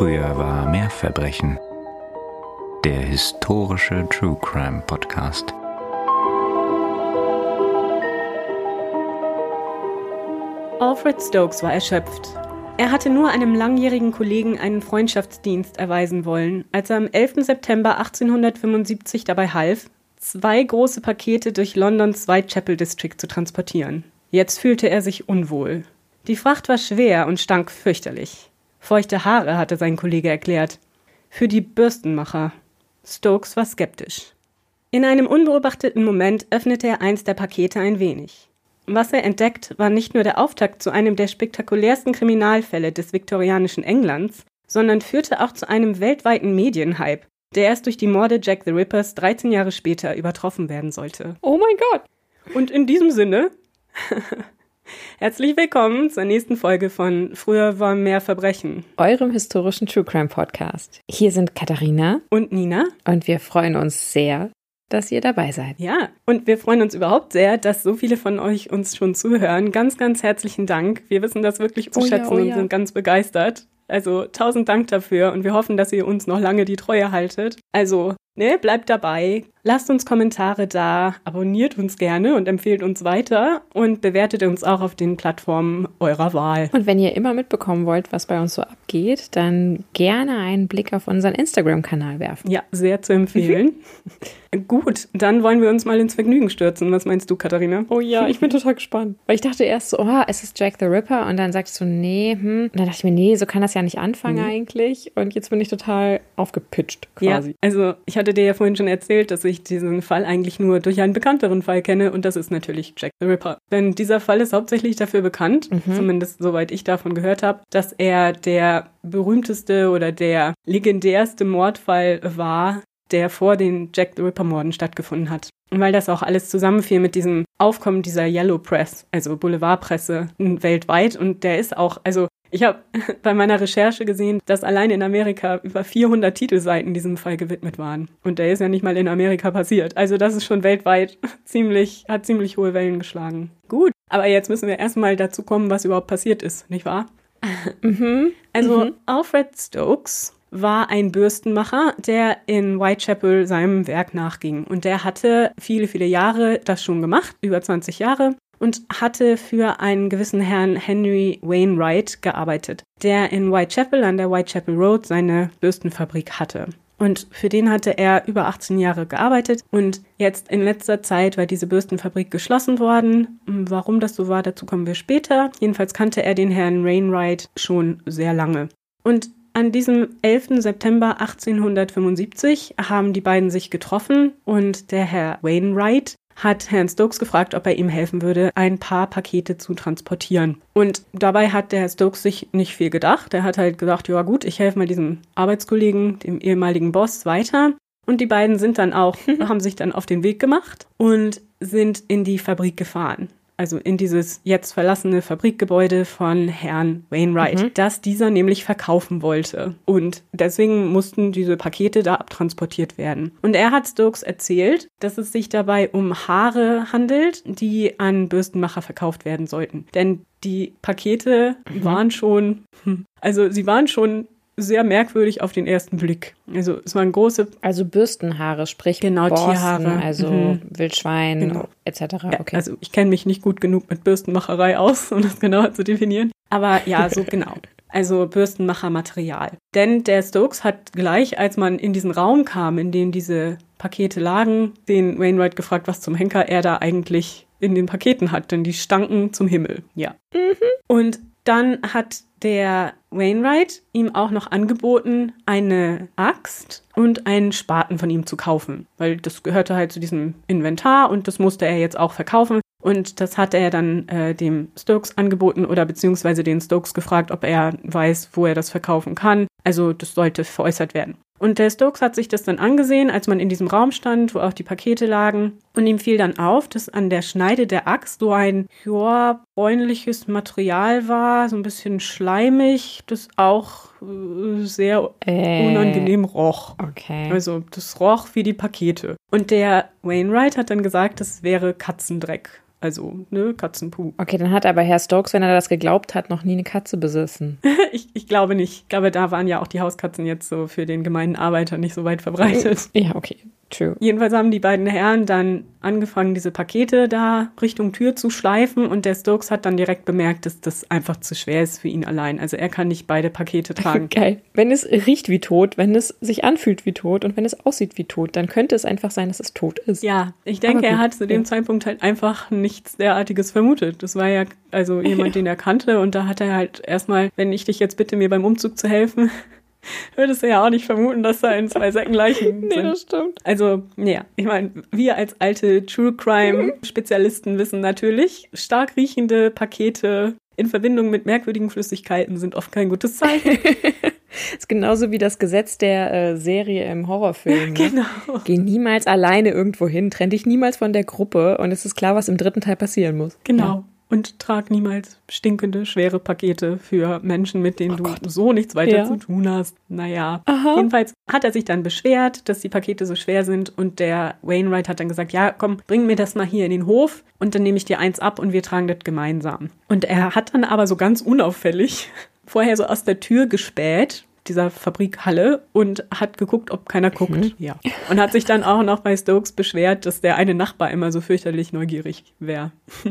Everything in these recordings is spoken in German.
Früher war mehr Verbrechen. Der historische True Crime Podcast. Alfred Stokes war erschöpft. Er hatte nur einem langjährigen Kollegen einen Freundschaftsdienst erweisen wollen, als er am 11. September 1875 dabei half, zwei große Pakete durch Londons Whitechapel District zu transportieren. Jetzt fühlte er sich unwohl. Die Fracht war schwer und stank fürchterlich. Feuchte Haare, hatte sein Kollege erklärt. Für die Bürstenmacher. Stokes war skeptisch. In einem unbeobachteten Moment öffnete er eins der Pakete ein wenig. Was er entdeckt, war nicht nur der Auftakt zu einem der spektakulärsten Kriminalfälle des viktorianischen Englands, sondern führte auch zu einem weltweiten Medienhype, der erst durch die Morde Jack the Rippers 13 Jahre später übertroffen werden sollte. Oh mein Gott! Und in diesem Sinne, herzlich willkommen zur nächsten Folge von Früher war mehr Verbrechen. Eurem historischen True Crime Podcast. Hier sind Katharina Und Nina? und wir freuen uns sehr, dass ihr dabei seid. Ja, und wir freuen uns überhaupt sehr, dass so viele von euch uns schon zuhören. Ganz, ganz herzlichen Dank. Wir wissen das wirklich zu Oh ja, schätzen oh und ja. sind ganz begeistert. Also tausend Dank dafür und wir hoffen, dass ihr uns noch lange die Treue haltet. Also, ne, bleibt dabei, lasst uns Kommentare da, abonniert uns gerne und empfehlt uns weiter und bewertet uns auch auf den Plattformen eurer Wahl. Und wenn ihr immer mitbekommen wollt, was bei uns so abgeht, dann gerne einen Blick auf unseren Instagram-Kanal werfen. Ja, sehr zu empfehlen. Gut, dann wollen wir uns mal ins Vergnügen stürzen. Was meinst du, Katharina? Oh ja, ich bin total gespannt. Weil ich dachte erst so, oh, es ist Jack the Ripper. Und dann sagst du, nee, hm. Und dann dachte ich mir, nee, so kann das ja nicht anfangen eigentlich. Und jetzt bin ich total aufgepitcht quasi. Ja, also ich hatte dir ja vorhin schon erzählt, dass ich diesen Fall eigentlich nur durch einen bekannteren Fall kenne und das ist natürlich Jack the Ripper. Denn dieser Fall ist hauptsächlich dafür bekannt, zumindest soweit ich davon gehört habe, dass er der berühmteste oder der legendärste Mordfall war, der vor den Jack the Ripper Morden stattgefunden hat. Und weil das auch alles zusammenfiel mit diesem Aufkommen dieser Yellow Press, also Boulevardpresse weltweit und der ist auch, also ich habe bei meiner Recherche gesehen, dass allein in Amerika über 400 Titelseiten diesem Fall gewidmet waren. Und der ist ja nicht mal in Amerika passiert. Also das ist schon weltweit ziemlich, hat ziemlich hohe Wellen geschlagen. Gut, aber jetzt müssen wir erstmal dazu kommen, was überhaupt passiert ist, nicht wahr? Also Alfred Stokes war ein Bürstenmacher, der in Whitechapel seinem Werk nachging. Und der hatte viele, viele Jahre das schon gemacht, über 20 Jahre, und hatte für einen gewissen Herrn Henry Wainwright gearbeitet, der in Whitechapel an der Whitechapel Road seine Bürstenfabrik hatte. Und für den hatte er über 18 Jahre gearbeitet und jetzt in letzter Zeit war diese Bürstenfabrik geschlossen worden. Warum das so war, dazu kommen wir später. Jedenfalls kannte er den Herrn Wainwright schon sehr lange. Und an diesem 11. September 1875 haben die beiden sich getroffen und der Herr Wainwright hat Herrn Stokes gefragt, ob er ihm helfen würde, ein paar Pakete zu transportieren. Und dabei hat der Herr Stokes sich nicht viel gedacht. Er hat halt gesagt, ja gut, ich helfe mal diesem Arbeitskollegen, dem ehemaligen Boss, weiter. Und die beiden sind dann auch, haben sich dann auf den Weg gemacht und sind in die Fabrik gefahren. Also in dieses jetzt verlassene Fabrikgebäude von Herrn Wainwright, das dieser nämlich verkaufen wollte. Und deswegen mussten diese Pakete da abtransportiert werden. Und er hat Stokes erzählt, dass es sich dabei um Haare handelt, die an Bürstenmacher verkauft werden sollten. Denn die Pakete waren schon, also sie waren schon sehr merkwürdig auf den ersten Blick. Also es waren große Also Bürstenhaare, sprich Genau, Borsten, Tierhaare. also Mhm. Wildschwein Genau. etc. Ja, Okay. Also ich kenne mich nicht gut genug mit Bürstenmacherei aus, um das genauer zu definieren. Aber ja, so genau. Also Bürstenmachermaterial. Denn der Stokes hat gleich, als man in diesen Raum kam, in dem diese Pakete lagen, den Wainwright gefragt, was zum Henker er da eigentlich in den Paketen hat, denn die stanken zum Himmel. Ja. Und dann hat der Wainwright ihm auch noch angeboten, eine Axt und einen Spaten von ihm zu kaufen, weil das gehörte halt zu diesem Inventar und das musste er jetzt auch verkaufen. Und das hat er dann äh, dem Stokes angeboten oder beziehungsweise den Stokes gefragt, ob er weiß, wo er das verkaufen kann. Also das sollte veräußert werden. Und der Stokes hat sich das dann angesehen, als man in diesem Raum stand, wo auch die Pakete lagen. Und ihm fiel dann auf, dass an der Schneide der Axt so ein, ja, bräunliches Material war, so ein bisschen schleimig, das auch äh, sehr Äh. unangenehm roch. okay. Also das roch wie die Pakete. Und der Wainwright hat dann gesagt, das wäre Katzendreck. Also, ne, Katzenpuh. Okay, dann hat aber Herr Stokes, wenn er das geglaubt hat, noch nie eine Katze besessen. ich, ich glaube nicht. Ich glaube, da waren ja auch die Hauskatzen jetzt so für den gemeinen Arbeiter nicht so weit verbreitet. Ja, okay. True. Jedenfalls haben die beiden Herren dann angefangen, diese Pakete da Richtung Tür zu schleifen und der Stokes hat dann direkt bemerkt, dass das einfach zu schwer ist für ihn allein. Also er kann nicht beide Pakete tragen. Geil. Wenn es riecht wie tot, wenn es sich anfühlt wie tot und wenn es aussieht wie tot, dann könnte es einfach sein, dass es tot ist. Ja, ich denke, er hat zu dem ja. Zeitpunkt halt einfach nichts derartiges vermutet. Das war ja also jemand, ja. den er kannte und da hat er halt erstmal, wenn ich dich jetzt bitte, mir beim Umzug zu helfen, würdest du ja auch nicht vermuten, dass da in zwei Säcken Leichen nee, sind. das stimmt. Also, ja, ich meine, wir als alte True Crime Spezialisten wissen natürlich, stark riechende Pakete in Verbindung mit merkwürdigen Flüssigkeiten sind oft kein gutes Zeichen. ist genauso wie das Gesetz der äh, Serie im Horrorfilm. Ne? Genau. Geh niemals alleine irgendwo hin, trenn dich niemals von der Gruppe und es ist klar, was im dritten Teil passieren muss. Genau. Ja und trag niemals stinkende, schwere Pakete für Menschen, mit denen oh du Gott. so nichts weiter ja. zu tun hast. Naja. Aha. Jedenfalls hat er sich dann beschwert, dass die Pakete so schwer sind und der Wainwright hat dann gesagt, ja, komm, bring mir das mal hier in den Hof und dann nehme ich dir eins ab und wir tragen das gemeinsam. Und er hat dann aber so ganz unauffällig vorher so aus der Tür gespäht dieser Fabrikhalle und hat geguckt, ob keiner guckt. Mhm. Ja. Und hat sich dann auch noch bei Stokes beschwert, dass der eine Nachbar immer so fürchterlich neugierig wäre.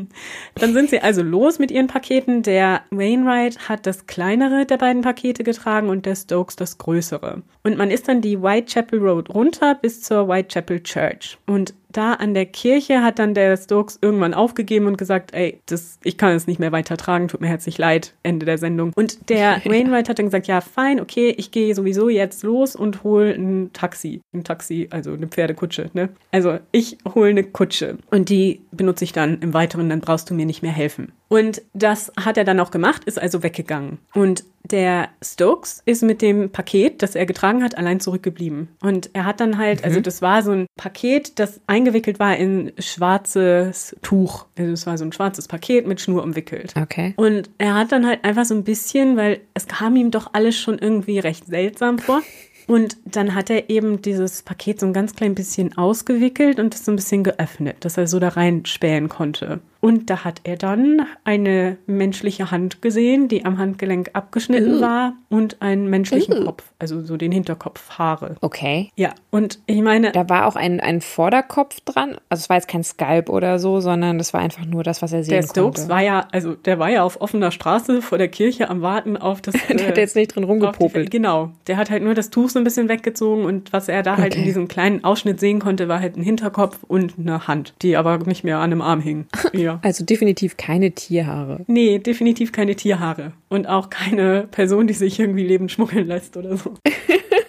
dann sind sie also los mit ihren Paketen. Der Wainwright hat das kleinere der beiden Pakete getragen und der Stokes das größere. Und man ist dann die Whitechapel Road runter bis zur Whitechapel Church. Und da an der Kirche hat dann der Stokes irgendwann aufgegeben und gesagt, ey, das, ich kann es nicht mehr weitertragen, tut mir herzlich leid, Ende der Sendung. Und der Wainwright hat dann gesagt, ja, fein, okay, ich gehe sowieso jetzt los und hole ein Taxi. Ein Taxi, also eine Pferdekutsche, ne? Also ich hole eine Kutsche und die benutze ich dann im Weiteren, dann brauchst du mir nicht mehr helfen. Und das hat er dann auch gemacht, ist also weggegangen. Und der Stokes ist mit dem Paket, das er getragen hat, allein zurückgeblieben. Und er hat dann halt, also mhm. also das war so ein Paket, das eingewickelt war in schwarzes Tuch. Also es war so ein schwarzes Paket mit Schnur umwickelt. Okay. Und er hat dann halt einfach so ein bisschen, weil es kam ihm doch alles schon irgendwie recht seltsam vor. Und dann hat er eben dieses Paket so ein ganz klein bisschen ausgewickelt und es so ein bisschen geöffnet, dass er so da reinspähen konnte. Und da hat er dann eine menschliche Hand gesehen, die am Handgelenk abgeschnitten uh. war und einen menschlichen uh. Kopf, also so den Hinterkopfhaare. Okay. Ja, und ich meine. Da war auch ein, ein Vorderkopf dran. Also es war jetzt kein Skalp oder so, sondern das war einfach nur das, was er sehen der konnte. Der Stokes war ja, also der war ja auf offener Straße vor der Kirche am Warten auf das. der hat jetzt nicht drin rumgepopelt. Die, genau. Der hat halt nur das Tuch so ein bisschen weggezogen und was er da okay. halt in diesem kleinen Ausschnitt sehen konnte, war halt ein Hinterkopf und eine Hand, die aber nicht mehr an einem Arm hing. Ja. Ja. Also definitiv keine Tierhaare. Nee, definitiv keine Tierhaare. Und auch keine Person, die sich irgendwie lebend schmuggeln lässt oder so.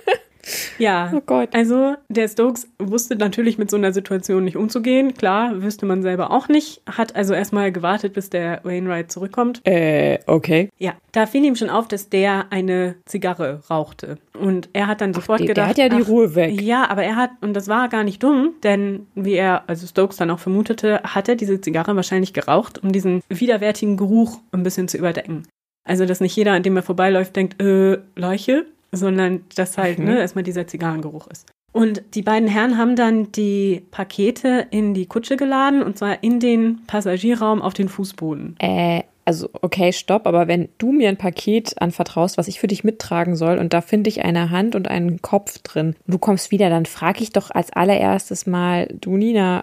Ja, oh Gott. also der Stokes wusste natürlich mit so einer Situation nicht umzugehen. Klar, wüsste man selber auch nicht. Hat also erstmal gewartet, bis der Wainwright zurückkommt. Äh, okay. Ja, da fiel ihm schon auf, dass der eine Zigarre rauchte. Und er hat dann sofort ach, gedacht. Der hat ja die ach, Ruhe weg. Ja, aber er hat, und das war gar nicht dumm, denn wie er, also Stokes dann auch vermutete, hat er diese Zigarre wahrscheinlich geraucht, um diesen widerwärtigen Geruch ein bisschen zu überdecken. Also, dass nicht jeder, an dem er vorbeiläuft, denkt, äh, Leiche, sondern dass halt mhm. ne, erstmal dieser Zigarrengeruch ist. Und die beiden Herren haben dann die Pakete in die Kutsche geladen und zwar in den Passagierraum auf den Fußboden. Äh, also okay, stopp, aber wenn du mir ein Paket anvertraust, was ich für dich mittragen soll und da finde ich eine Hand und einen Kopf drin, du kommst wieder, dann frage ich doch als allererstes mal, du Nina,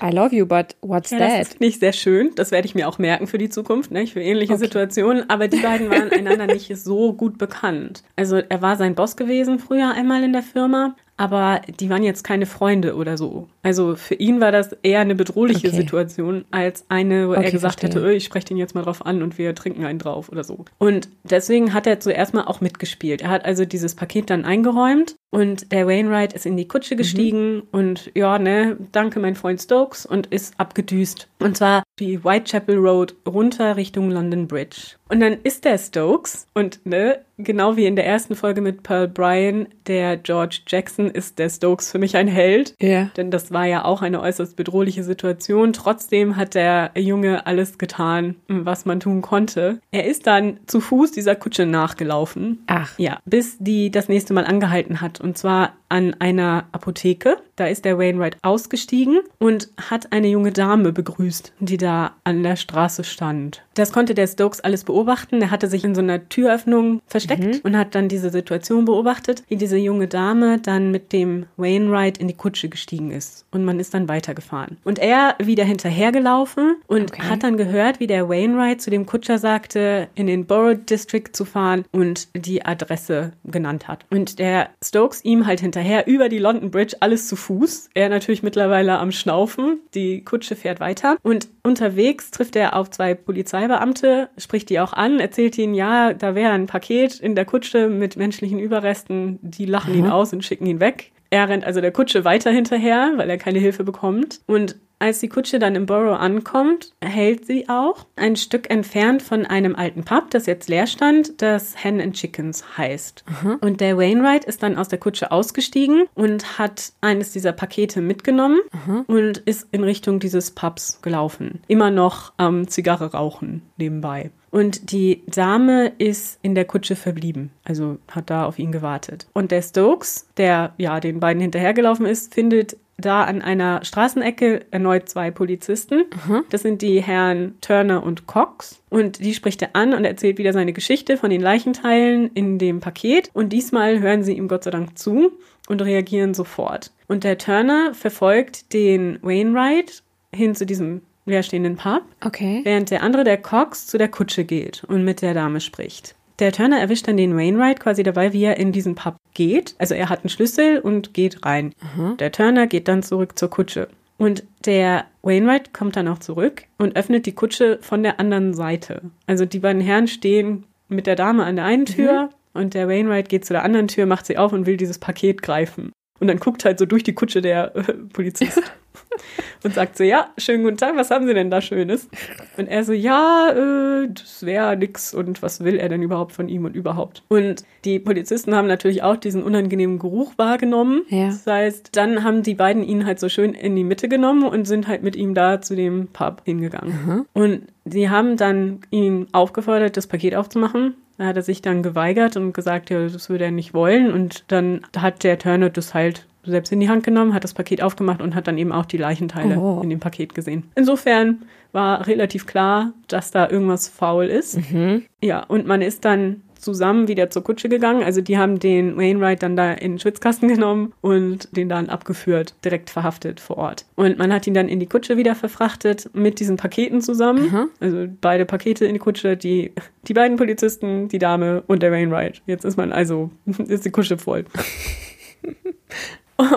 I love you, but what's ja, that? Das ist nicht sehr schön, das werde ich mir auch merken für die Zukunft, ne? für ähnliche okay. Situationen, aber die beiden waren einander nicht so gut bekannt. Also er war sein Boss gewesen früher einmal in der Firma, aber die waren jetzt keine Freunde oder so. Also für ihn war das eher eine bedrohliche okay. Situation als eine, wo okay, er gesagt verstehe. hätte, ich spreche den jetzt mal drauf an und wir trinken einen drauf oder so. Und deswegen hat er zuerst mal auch mitgespielt. Er hat also dieses Paket dann eingeräumt und der Wainwright ist in die Kutsche mhm. gestiegen mhm. und ja, ne, danke mein Freund Stokes und ist abgedüst. Und zwar die Whitechapel Road runter Richtung London Bridge. Und dann ist der Stokes und ne, genau wie in der ersten Folge mit Pearl Bryan, der George Jackson ist der Stokes für mich ein Held. Ja. Yeah. Denn das war ja auch eine äußerst bedrohliche Situation. Trotzdem hat der Junge alles getan, was man tun konnte. Er ist dann zu Fuß dieser Kutsche nachgelaufen. Ach. Ja, bis die das nächste Mal angehalten hat. Und zwar an einer Apotheke. Da ist der Wainwright ausgestiegen und hat eine junge Dame begrüßt, die da an der Straße stand. Das konnte der Stokes alles beobachten. Er hatte sich in so einer Türöffnung versteckt mhm. und hat dann diese Situation beobachtet, wie diese junge Dame dann mit dem Wainwright in die Kutsche gestiegen ist. Und man ist dann weitergefahren. Und er wieder hinterhergelaufen und okay. hat dann gehört, wie der Wainwright zu dem Kutscher sagte, in den Borough District zu fahren und die Adresse genannt hat. Und der Stokes ihm halt hinterher über die London Bridge alles zu Fuß. Er natürlich mittlerweile am Schnaufen. Die Kutsche fährt weiter. Und unterwegs trifft er auf zwei Polizeibeamte, spricht die auch an, erzählt ihnen, ja, da wäre ein Paket in der Kutsche mit menschlichen Überresten. Die lachen mhm. ihn aus und schicken ihn weg. Er rennt also der Kutsche weiter hinterher, weil er keine Hilfe bekommt. Und als die Kutsche dann im Borough ankommt, hält sie auch ein Stück entfernt von einem alten Pub, das jetzt leer stand, das Hen and Chickens heißt. Mhm. Und der Wainwright ist dann aus der Kutsche ausgestiegen und hat eines dieser Pakete mitgenommen mhm. und ist in Richtung dieses Pubs gelaufen. Immer noch am ähm, Zigarre rauchen nebenbei. Und die Dame ist in der Kutsche verblieben, also hat da auf ihn gewartet. Und der Stokes, der ja den beiden hinterhergelaufen ist, findet da an einer Straßenecke erneut zwei Polizisten. Mhm. Das sind die Herren Turner und Cox. Und die spricht er an und erzählt wieder seine Geschichte von den Leichenteilen in dem Paket. Und diesmal hören sie ihm Gott sei Dank zu und reagieren sofort. Und der Turner verfolgt den Wainwright hin zu diesem leerstehenden Pub. Okay. Während der andere, der Cox, zu der Kutsche geht und mit der Dame spricht. Der Turner erwischt dann den Wainwright quasi dabei, wie er in diesen Pub geht. Also er hat einen Schlüssel und geht rein. Mhm. Der Turner geht dann zurück zur Kutsche. Und der Wainwright kommt dann auch zurück und öffnet die Kutsche von der anderen Seite. Also die beiden Herren stehen mit der Dame an der einen Tür mhm. und der Wainwright geht zu der anderen Tür, macht sie auf und will dieses Paket greifen. Und dann guckt halt so durch die Kutsche der äh, Polizist und sagt so, ja, schönen guten Tag, was haben Sie denn da Schönes? Und er so, ja, äh, das wäre nix und was will er denn überhaupt von ihm und überhaupt? Und die Polizisten haben natürlich auch diesen unangenehmen Geruch wahrgenommen. Ja. Das heißt, dann haben die beiden ihn halt so schön in die Mitte genommen und sind halt mit ihm da zu dem Pub hingegangen. Mhm. Und sie haben dann ihn aufgefordert, das Paket aufzumachen. Da hat er sich dann geweigert und gesagt, ja, das würde er nicht wollen. Und dann hat der Turner das halt selbst in die Hand genommen, hat das Paket aufgemacht und hat dann eben auch die Leichenteile oh. in dem Paket gesehen. Insofern war relativ klar, dass da irgendwas faul ist. Mhm. Ja, und man ist dann zusammen wieder zur Kutsche gegangen. Also die haben den Wainwright dann da in den Schwitzkasten genommen und den dann abgeführt, direkt verhaftet vor Ort. Und man hat ihn dann in die Kutsche wieder verfrachtet mit diesen Paketen zusammen. Mhm. Also beide Pakete in die Kutsche, die, die beiden Polizisten, die Dame und der Wainwright. Jetzt ist man also, ist die Kutsche voll.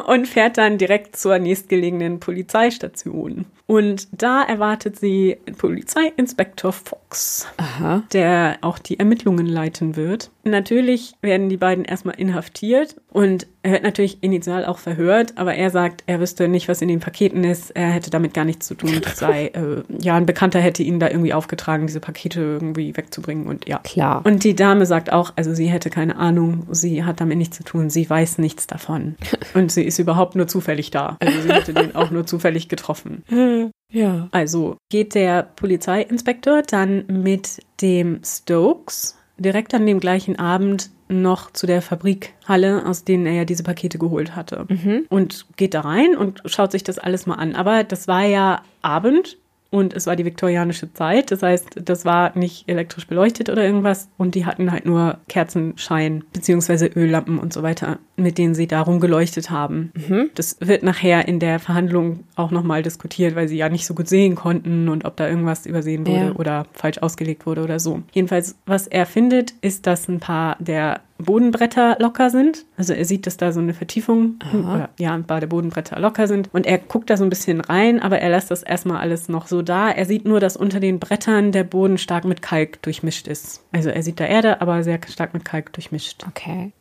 und fährt dann direkt zur nächstgelegenen Polizeistation. Und da erwartet sie Polizeiinspektor Fox, Aha. der auch die Ermittlungen leiten wird. Natürlich werden die beiden erstmal inhaftiert und er wird natürlich initial auch verhört, aber er sagt, er wüsste nicht, was in den Paketen ist. Er hätte damit gar nichts zu tun. Das sei, äh, ja, ein Bekannter hätte ihn da irgendwie aufgetragen, diese Pakete irgendwie wegzubringen und ja. Klar. Und die Dame sagt auch, also sie hätte keine Ahnung, sie hat damit nichts zu tun, sie weiß nichts davon. Und sie ist überhaupt nur zufällig da. Also sie hätte den auch nur zufällig getroffen. Ja. Also geht der Polizeiinspektor dann mit dem Stokes direkt an dem gleichen Abend noch zu der Fabrikhalle, aus denen er ja diese Pakete geholt hatte. Mhm. Und geht da rein und schaut sich das alles mal an. Aber das war ja Abend und es war die viktorianische Zeit. Das heißt, das war nicht elektrisch beleuchtet oder irgendwas. Und die hatten halt nur Kerzenschein beziehungsweise Öllampen und so weiter, mit denen sie darum geleuchtet haben. Mhm. Das wird nachher in der Verhandlung auch nochmal diskutiert, weil sie ja nicht so gut sehen konnten und ob da irgendwas übersehen wurde ja. oder falsch ausgelegt wurde oder so. Jedenfalls, was er findet, ist, dass ein paar der Bodenbretter locker sind. Also er sieht, dass da so eine Vertiefung, oder, ja, ein paar der Bodenbretter locker sind. Und er guckt da so ein bisschen rein, aber er lässt das erstmal alles noch so da. Er sieht nur, dass unter den Brettern der Boden stark mit Kalk durchmischt ist. Also er sieht da Erde, aber sehr stark mit Kalk durchmischt. Okay.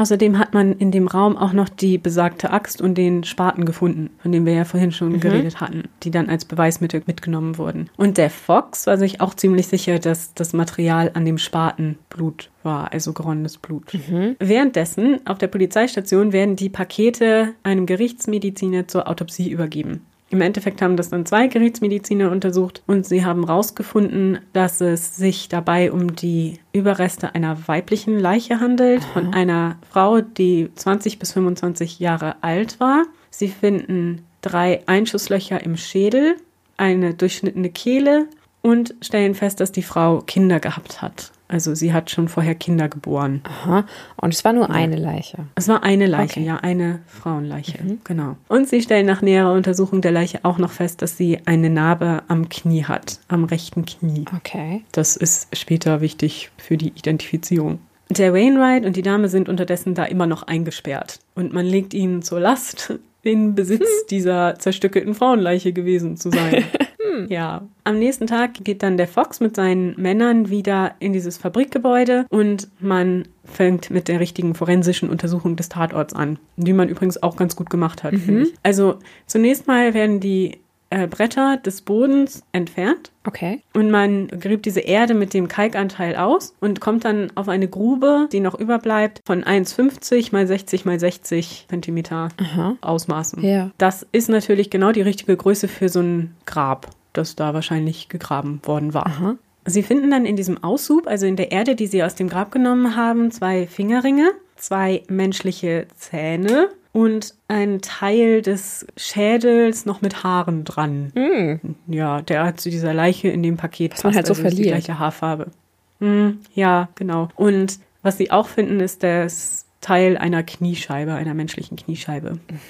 Außerdem hat man in dem Raum auch noch die besagte Axt und den Spaten gefunden, von dem wir ja vorhin schon mhm. geredet hatten, die dann als Beweismittel mitgenommen wurden. Und der Fox war sich auch ziemlich sicher, dass das Material an dem Spaten Blut war, also geronnenes Blut. Mhm. Währenddessen auf der Polizeistation werden die Pakete einem Gerichtsmediziner zur Autopsie übergeben. Im Endeffekt haben das dann zwei Gerichtsmediziner untersucht und sie haben herausgefunden, dass es sich dabei um die Überreste einer weiblichen Leiche handelt, Aha. von einer Frau, die 20 bis 25 Jahre alt war. Sie finden drei Einschusslöcher im Schädel, eine durchschnittene Kehle und stellen fest, dass die Frau Kinder gehabt hat. Also sie hat schon vorher Kinder geboren. Aha. Und es war nur ja. eine Leiche. Es war eine Leiche, okay. ja, eine Frauenleiche. Mhm. Genau. Und sie stellen nach näherer Untersuchung der Leiche auch noch fest, dass sie eine Narbe am Knie hat, am rechten Knie. Okay. Das ist später wichtig für die Identifizierung. Der Wainwright und die Dame sind unterdessen da immer noch eingesperrt. Und man legt ihnen zur Last, in Besitz hm. dieser zerstückelten Frauenleiche gewesen zu sein. Hm. Ja. Am nächsten Tag geht dann der Fox mit seinen Männern wieder in dieses Fabrikgebäude und man fängt mit der richtigen forensischen Untersuchung des Tatorts an, die man übrigens auch ganz gut gemacht hat, mhm. finde ich. Also zunächst mal werden die äh, Bretter des Bodens entfernt. Okay. Und man gräbt diese Erde mit dem Kalkanteil aus und kommt dann auf eine Grube, die noch überbleibt, von 1,50 mal 60 mal 60 Zentimeter Aha. Ausmaßen. Ja. Das ist natürlich genau die richtige Größe für so ein Grab, das da wahrscheinlich gegraben worden war. Aha. Sie finden dann in diesem Aushub, also in der Erde, die sie aus dem Grab genommen haben, zwei Fingerringe, zwei menschliche Zähne, und ein Teil des Schädels noch mit Haaren dran. Mm. Ja, der hat zu dieser Leiche in dem Paket was man halt so also verliert. die gleiche Haarfarbe. Mm, ja, genau. Und was sie auch finden, ist das Teil einer Kniescheibe, einer menschlichen Kniescheibe. Mhm.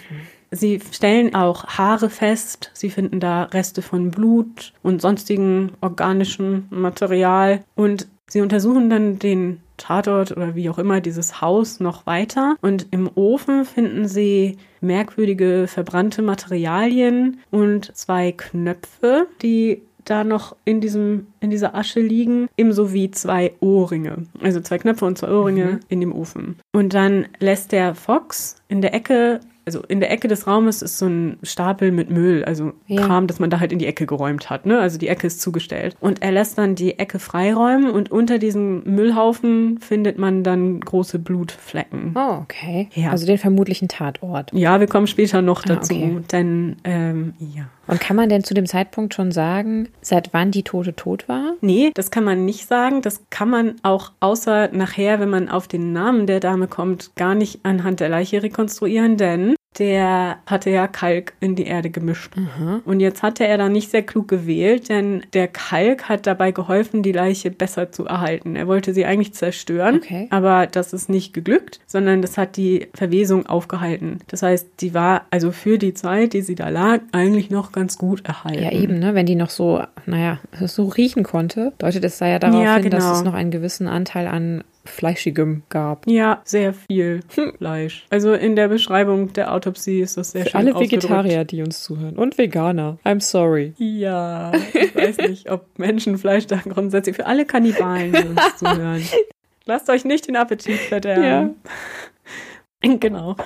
Sie stellen auch Haare fest. Sie finden da Reste von Blut und sonstigen organischen Material. Und sie untersuchen dann den Tatort oder wie auch immer dieses Haus noch weiter. Und im Ofen finden sie merkwürdige verbrannte Materialien und zwei Knöpfe, die da noch in diesem in dieser Asche liegen, ebenso wie zwei Ohrringe, also zwei Knöpfe und zwei Ohrringe mhm. in dem Ofen. Und dann lässt der Fox in der Ecke also in der Ecke des Raumes ist so ein Stapel mit Müll, also ja. Kram, das man da halt in die Ecke geräumt hat. Ne? Also die Ecke ist zugestellt. Und er lässt dann die Ecke freiräumen und unter diesem Müllhaufen findet man dann große Blutflecken. Oh, okay. Ja. Also den vermutlichen Tatort. Ja, wir kommen später noch ah, dazu. Ah, okay. Denn, ähm, ja. Und kann man denn zu dem Zeitpunkt schon sagen, seit wann die Tote tot war? Nee, das kann man nicht sagen. Das kann man auch außer nachher, wenn man auf den Namen der Dame kommt, gar nicht anhand der Leiche rekonstruieren, denn der hatte ja Kalk in die Erde gemischt. Mhm. Und jetzt hatte er da nicht sehr klug gewählt, denn der Kalk hat dabei geholfen, die Leiche besser zu erhalten. Er wollte sie eigentlich zerstören, okay. aber das ist nicht geglückt, sondern das hat die Verwesung aufgehalten. Das heißt, die war also für die Zeit, die sie da lag, eigentlich noch ganz gut erhalten. Ja, eben, ne? wenn die noch so, naja, so riechen konnte, deutet es sei ja darauf ja, hin, dass genau. es noch einen gewissen Anteil an Fleischigem gab. Ja, sehr viel hm. Fleisch. Also in der Beschreibung der Autopsie ist das sehr Für schön alle Vegetarier, die uns zuhören. Und Veganer. I'm sorry. Ja, ich weiß nicht, ob Menschenfleisch da grundsätzlich für alle Kannibalen, die uns zuhören. Lasst euch nicht den Appetit verderben. Ja. Genau.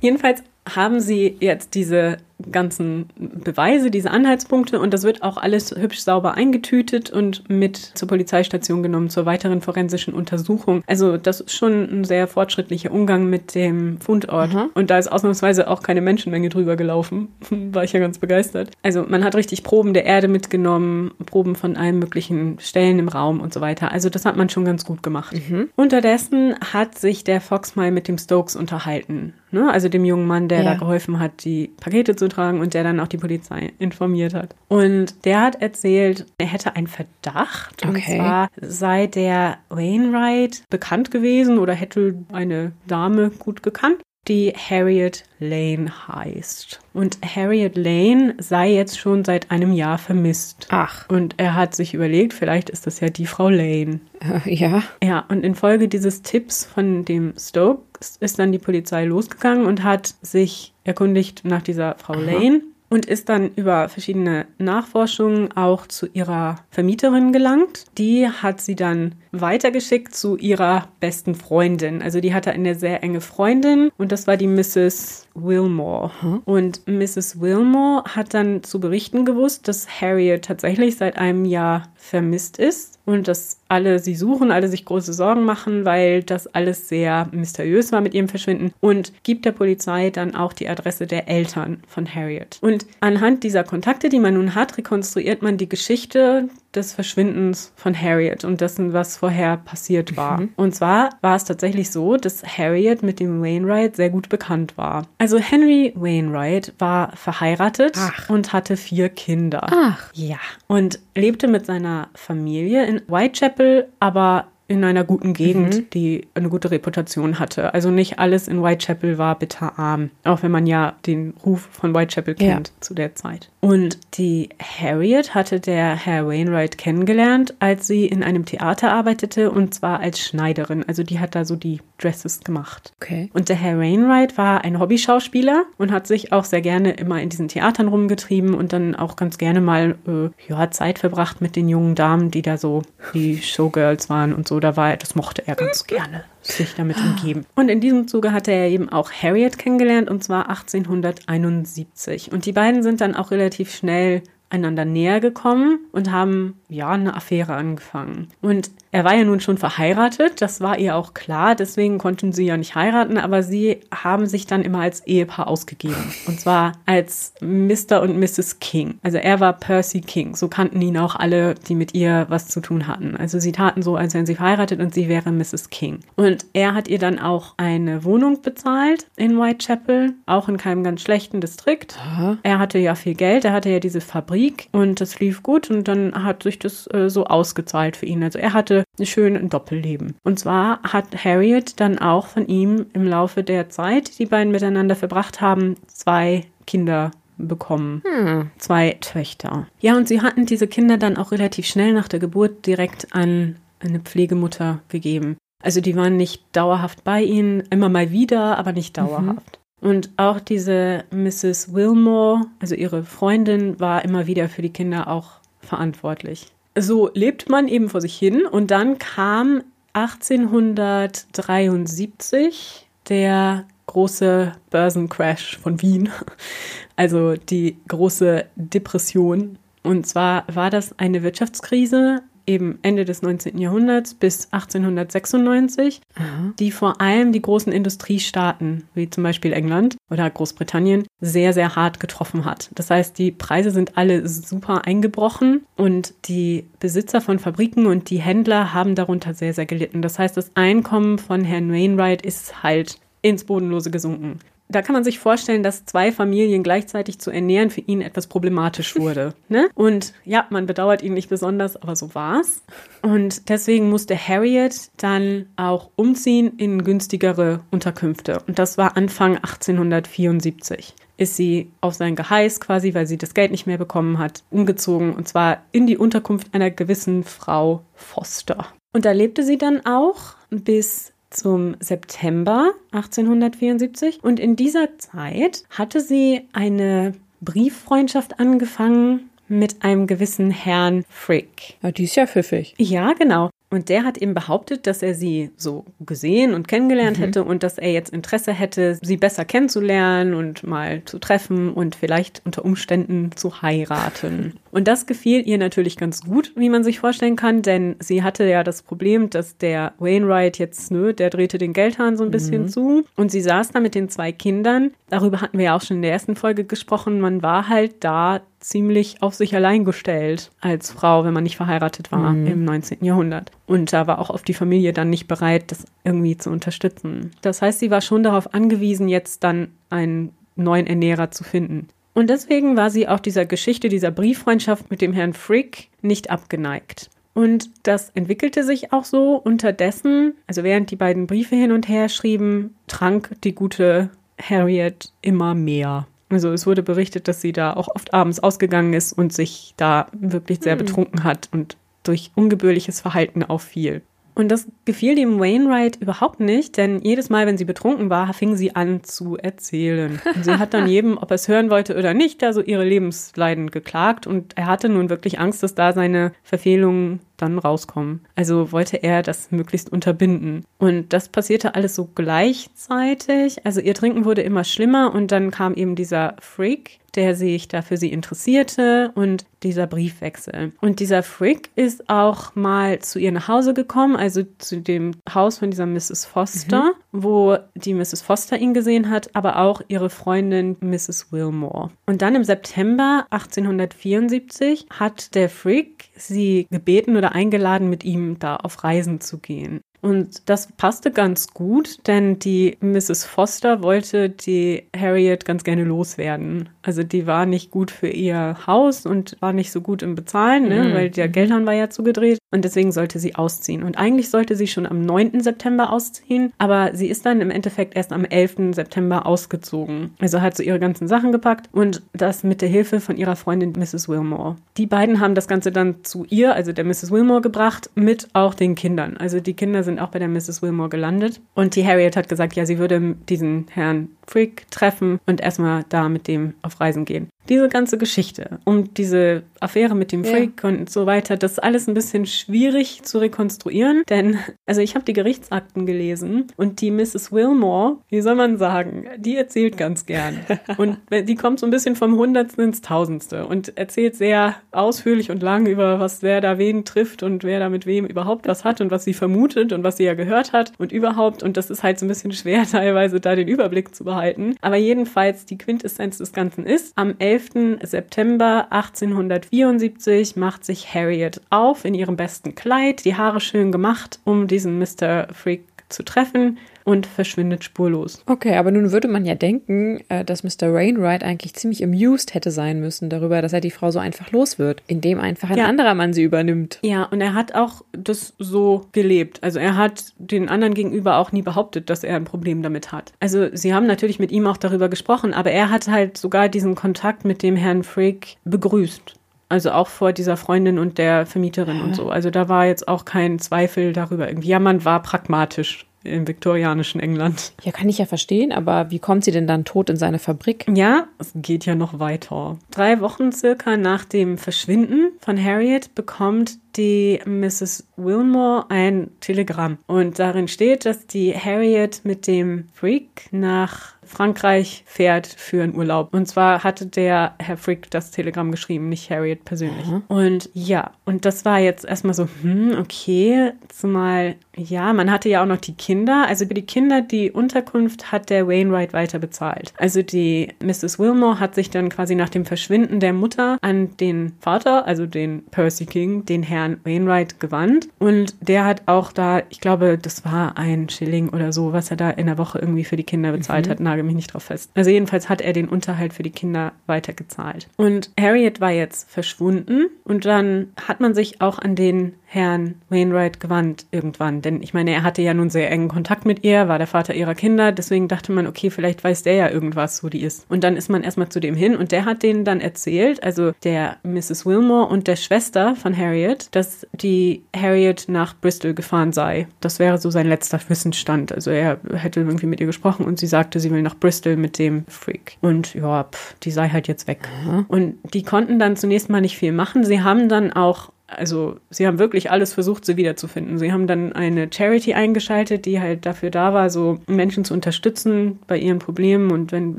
Jedenfalls haben sie jetzt diese ganzen Beweise, diese Anhaltspunkte und das wird auch alles hübsch sauber eingetütet und mit zur Polizeistation genommen zur weiteren forensischen Untersuchung. Also das ist schon ein sehr fortschrittlicher Umgang mit dem Fundort mhm. und da ist ausnahmsweise auch keine Menschenmenge drüber gelaufen. War ich ja ganz begeistert. Also man hat richtig Proben der Erde mitgenommen, Proben von allen möglichen Stellen im Raum und so weiter. Also das hat man schon ganz gut gemacht. Mhm. Unterdessen hat sich der Fox mal mit dem Stokes unterhalten, ne? also dem jungen Mann, der ja. da geholfen hat, die Pakete zu tragen und der dann auch die Polizei informiert hat. Und der hat erzählt, er hätte einen Verdacht. Okay. Und zwar sei der Wainwright bekannt gewesen oder hätte eine Dame gut gekannt die Harriet Lane heißt. Und Harriet Lane sei jetzt schon seit einem Jahr vermisst. Ach. Und er hat sich überlegt, vielleicht ist das ja die Frau Lane. Äh, ja. Ja, und infolge dieses Tipps von dem Stokes ist dann die Polizei losgegangen und hat sich erkundigt nach dieser Frau Aha. Lane und ist dann über verschiedene Nachforschungen auch zu ihrer Vermieterin gelangt. Die hat sie dann weitergeschickt zu ihrer besten Freundin. Also die hatte eine sehr enge Freundin und das war die Mrs. Wilmore. Und Mrs. Wilmore hat dann zu berichten gewusst, dass Harriet tatsächlich seit einem Jahr vermisst ist und dass alle sie suchen, alle sich große Sorgen machen, weil das alles sehr mysteriös war mit ihrem Verschwinden und gibt der Polizei dann auch die Adresse der Eltern von Harriet. Und anhand dieser Kontakte, die man nun hat, rekonstruiert man die Geschichte des Verschwindens von Harriet und dessen, was vorher passiert war. Mhm. Und zwar war es tatsächlich so, dass Harriet mit dem Wainwright sehr gut bekannt war. Also Henry Wainwright war verheiratet Ach. und hatte vier Kinder. Ach. Ja. Und lebte mit seiner Familie in Whitechapel, aber in einer guten Gegend, mhm. die eine gute Reputation hatte. Also nicht alles in Whitechapel war bitterarm, auch wenn man ja den Ruf von Whitechapel kennt ja. zu der Zeit. Und die Harriet hatte der Herr Wainwright kennengelernt, als sie in einem Theater arbeitete und zwar als Schneiderin. Also die hat da so die Dresses gemacht. Okay. Und der Herr Wainwright war ein Hobbyschauspieler und hat sich auch sehr gerne immer in diesen Theatern rumgetrieben und dann auch ganz gerne mal äh, ja, Zeit verbracht mit den jungen Damen, die da so die Showgirls waren und so da war, das mochte er ganz gerne, sich damit umgeben. Und in diesem Zuge hatte er eben auch Harriet kennengelernt und zwar 1871. Und die beiden sind dann auch relativ schnell einander näher gekommen und haben ja eine Affäre angefangen. Und er war ja nun schon verheiratet, das war ihr auch klar, deswegen konnten sie ja nicht heiraten, aber sie haben sich dann immer als Ehepaar ausgegeben. Und zwar als Mr. und Mrs. King. Also er war Percy King, so kannten ihn auch alle, die mit ihr was zu tun hatten. Also sie taten so, als wären sie verheiratet und sie wäre Mrs. King. Und er hat ihr dann auch eine Wohnung bezahlt in Whitechapel, auch in keinem ganz schlechten Distrikt. Aha. Er hatte ja viel Geld, er hatte ja diese Fabrik und das lief gut und dann hat sich das äh, so ausgezahlt für ihn. Also er hatte schön ein Doppelleben. Und zwar hat Harriet dann auch von ihm im Laufe der Zeit, die beiden miteinander verbracht haben, zwei Kinder bekommen. Hm. Zwei Töchter. Ja, und sie hatten diese Kinder dann auch relativ schnell nach der Geburt direkt an eine Pflegemutter gegeben. Also die waren nicht dauerhaft bei ihnen, immer mal wieder, aber nicht mhm. dauerhaft. Mhm. Und auch diese Mrs. Wilmore, also ihre Freundin, war immer wieder für die Kinder auch verantwortlich so lebt man eben vor sich hin und dann kam 1873 der große Börsencrash von Wien, also die große Depression. Und zwar war das eine Wirtschaftskrise eben Ende des 19. Jahrhunderts bis 1896, Aha. die vor allem die großen Industriestaaten, wie zum Beispiel England oder Großbritannien, sehr, sehr hart getroffen hat. Das heißt, die Preise sind alle super eingebrochen und die Besitzer von Fabriken und die Händler haben darunter sehr, sehr gelitten. Das heißt, das Einkommen von Herrn Wainwright ist halt ins Bodenlose gesunken da kann man sich vorstellen, dass zwei Familien gleichzeitig zu ernähren für ihn etwas problematisch wurde. ne? Und ja, man bedauert ihn nicht besonders, aber so war's. Und deswegen musste Harriet dann auch umziehen in günstigere Unterkünfte. Und das war Anfang 1874 ist sie auf sein Geheiß quasi, weil sie das Geld nicht mehr bekommen hat, umgezogen und zwar in die Unterkunft einer gewissen Frau Foster. Und da lebte sie dann auch bis zum September 1874 und in dieser Zeit hatte sie eine Brieffreundschaft angefangen mit einem gewissen Herrn Frick. Ja, die ist ja pfiffig. Ja, genau. Und der hat eben behauptet, dass er sie so gesehen und kennengelernt mhm. hätte und dass er jetzt Interesse hätte, sie besser kennenzulernen und mal zu treffen und vielleicht unter Umständen zu heiraten. Und das gefiel ihr natürlich ganz gut, wie man sich vorstellen kann, denn sie hatte ja das Problem, dass der Wainwright jetzt, nö, der drehte den Geldhahn so ein bisschen mhm. zu und sie saß da mit den zwei Kindern. Darüber hatten wir ja auch schon in der ersten Folge gesprochen. Man war halt da ziemlich auf sich allein gestellt als Frau, wenn man nicht verheiratet war mhm. im 19. Jahrhundert. Und da war auch oft die Familie dann nicht bereit, das irgendwie zu unterstützen. Das heißt, sie war schon darauf angewiesen, jetzt dann einen neuen Ernährer zu finden. Und deswegen war sie auch dieser Geschichte, dieser Brieffreundschaft mit dem Herrn Frick nicht abgeneigt. Und das entwickelte sich auch so unterdessen, also während die beiden Briefe hin und her schrieben, trank die gute Harriet immer mehr. Also es wurde berichtet, dass sie da auch oft abends ausgegangen ist und sich da wirklich sehr hm. betrunken hat und durch ungebührliches Verhalten auffiel. Und das gefiel dem Wainwright überhaupt nicht, denn jedes Mal, wenn sie betrunken war, fing sie an zu erzählen. Und sie hat dann jedem, ob er es hören wollte oder nicht, da so ihre Lebensleiden geklagt. Und er hatte nun wirklich Angst, dass da seine Verfehlungen dann rauskommen. Also wollte er das möglichst unterbinden. Und das passierte alles so gleichzeitig. Also ihr Trinken wurde immer schlimmer und dann kam eben dieser Freak, der sich da für sie interessierte und dieser Briefwechsel. Und dieser Frick ist auch mal zu ihr nach Hause gekommen, also zu dem Haus von dieser Mrs. Foster, mhm. Wo die Mrs. Foster ihn gesehen hat, aber auch ihre Freundin Mrs. Wilmore. Und dann im September 1874 hat der Frick sie gebeten oder eingeladen, mit ihm da auf Reisen zu gehen. Und das passte ganz gut, denn die Mrs. Foster wollte die Harriet ganz gerne loswerden. Also die war nicht gut für ihr Haus und war nicht so gut im Bezahlen, ne? Mhm. weil der Geldhahn war ja zugedreht und deswegen sollte sie ausziehen. Und eigentlich sollte sie schon am 9. September ausziehen, aber sie ist dann im Endeffekt erst am 11. September ausgezogen. Also hat sie ihre ganzen Sachen gepackt und das mit der Hilfe von ihrer Freundin Mrs. Wilmore. Die beiden haben das Ganze dann zu ihr, also der Mrs. Wilmore, gebracht, mit auch den Kindern. Also die Kinder sind auch bei der Mrs. Wilmore gelandet. Und die Harriet hat gesagt, ja, sie würde diesen Herrn Freak treffen und erstmal da mit dem auf Reisen gehen diese ganze Geschichte um diese Affäre mit dem Freak ja. und so weiter, das ist alles ein bisschen schwierig zu rekonstruieren, denn also ich habe die Gerichtsakten gelesen und die Mrs. Wilmore, wie soll man sagen, die erzählt ganz gern und die kommt so ein bisschen vom Hundertsten ins Tausendste und erzählt sehr ausführlich und lang über was wer da wen trifft und wer da mit wem überhaupt was hat und was sie vermutet und was sie ja gehört hat und überhaupt und das ist halt so ein bisschen schwer teilweise da den Überblick zu behalten, aber jedenfalls die Quintessenz des Ganzen ist, am 11 11. September 1874 macht sich Harriet auf in ihrem besten Kleid, die Haare schön gemacht, um diesen Mr. Freak zu treffen und verschwindet spurlos. Okay, aber nun würde man ja denken, äh, dass Mr. Wainwright eigentlich ziemlich amused hätte sein müssen darüber, dass er die Frau so einfach los wird, indem einfach ein ja. anderer Mann sie übernimmt. Ja, und er hat auch das so gelebt. Also er hat den anderen gegenüber auch nie behauptet, dass er ein Problem damit hat. Also sie haben natürlich mit ihm auch darüber gesprochen, aber er hat halt sogar diesen Kontakt mit dem Herrn Frick begrüßt. Also auch vor dieser Freundin und der Vermieterin und so. Also da war jetzt auch kein Zweifel darüber irgendwie. Ja, man war pragmatisch im viktorianischen England. Ja, kann ich ja verstehen, aber wie kommt sie denn dann tot in seine Fabrik? Ja, es geht ja noch weiter. Drei Wochen circa nach dem Verschwinden von Harriet bekommt die Mrs. Wilmore ein Telegramm. Und darin steht, dass die Harriet mit dem Freak nach Frankreich fährt für einen Urlaub. Und zwar hatte der Herr Frick das Telegramm geschrieben, nicht Harriet persönlich. Mhm. Und ja, und das war jetzt erstmal so, hm, okay, zumal, ja, man hatte ja auch noch die Kinder. Also für die Kinder, die Unterkunft hat der Wainwright weiter bezahlt. Also die Mrs. Wilmore hat sich dann quasi nach dem Verschwinden der Mutter an den Vater, also den Percy King, den Herrn Wainwright gewandt. Und der hat auch da, ich glaube, das war ein Schilling oder so, was er da in der Woche irgendwie für die Kinder bezahlt mhm. hat, nagel mich nicht drauf fest. Also jedenfalls hat er den Unterhalt für die Kinder weitergezahlt. Und Harriet war jetzt verschwunden und dann hat man sich auch an den Herrn Wainwright gewandt irgendwann. Denn ich meine, er hatte ja nun sehr engen Kontakt mit ihr, war der Vater ihrer Kinder. Deswegen dachte man, okay, vielleicht weiß der ja irgendwas, wo die ist. Und dann ist man erstmal zu dem hin und der hat denen dann erzählt, also der Mrs. Wilmore und der Schwester von Harriet, dass die Harriet nach Bristol gefahren sei. Das wäre so sein letzter Wissensstand. Also er hätte irgendwie mit ihr gesprochen und sie sagte, sie will nach Bristol mit dem Freak. Und ja, pff, die sei halt jetzt weg. Und die konnten dann zunächst mal nicht viel machen. Sie haben dann auch also sie haben wirklich alles versucht, sie wiederzufinden. Sie haben dann eine Charity eingeschaltet, die halt dafür da war, so Menschen zu unterstützen bei ihren Problemen und wenn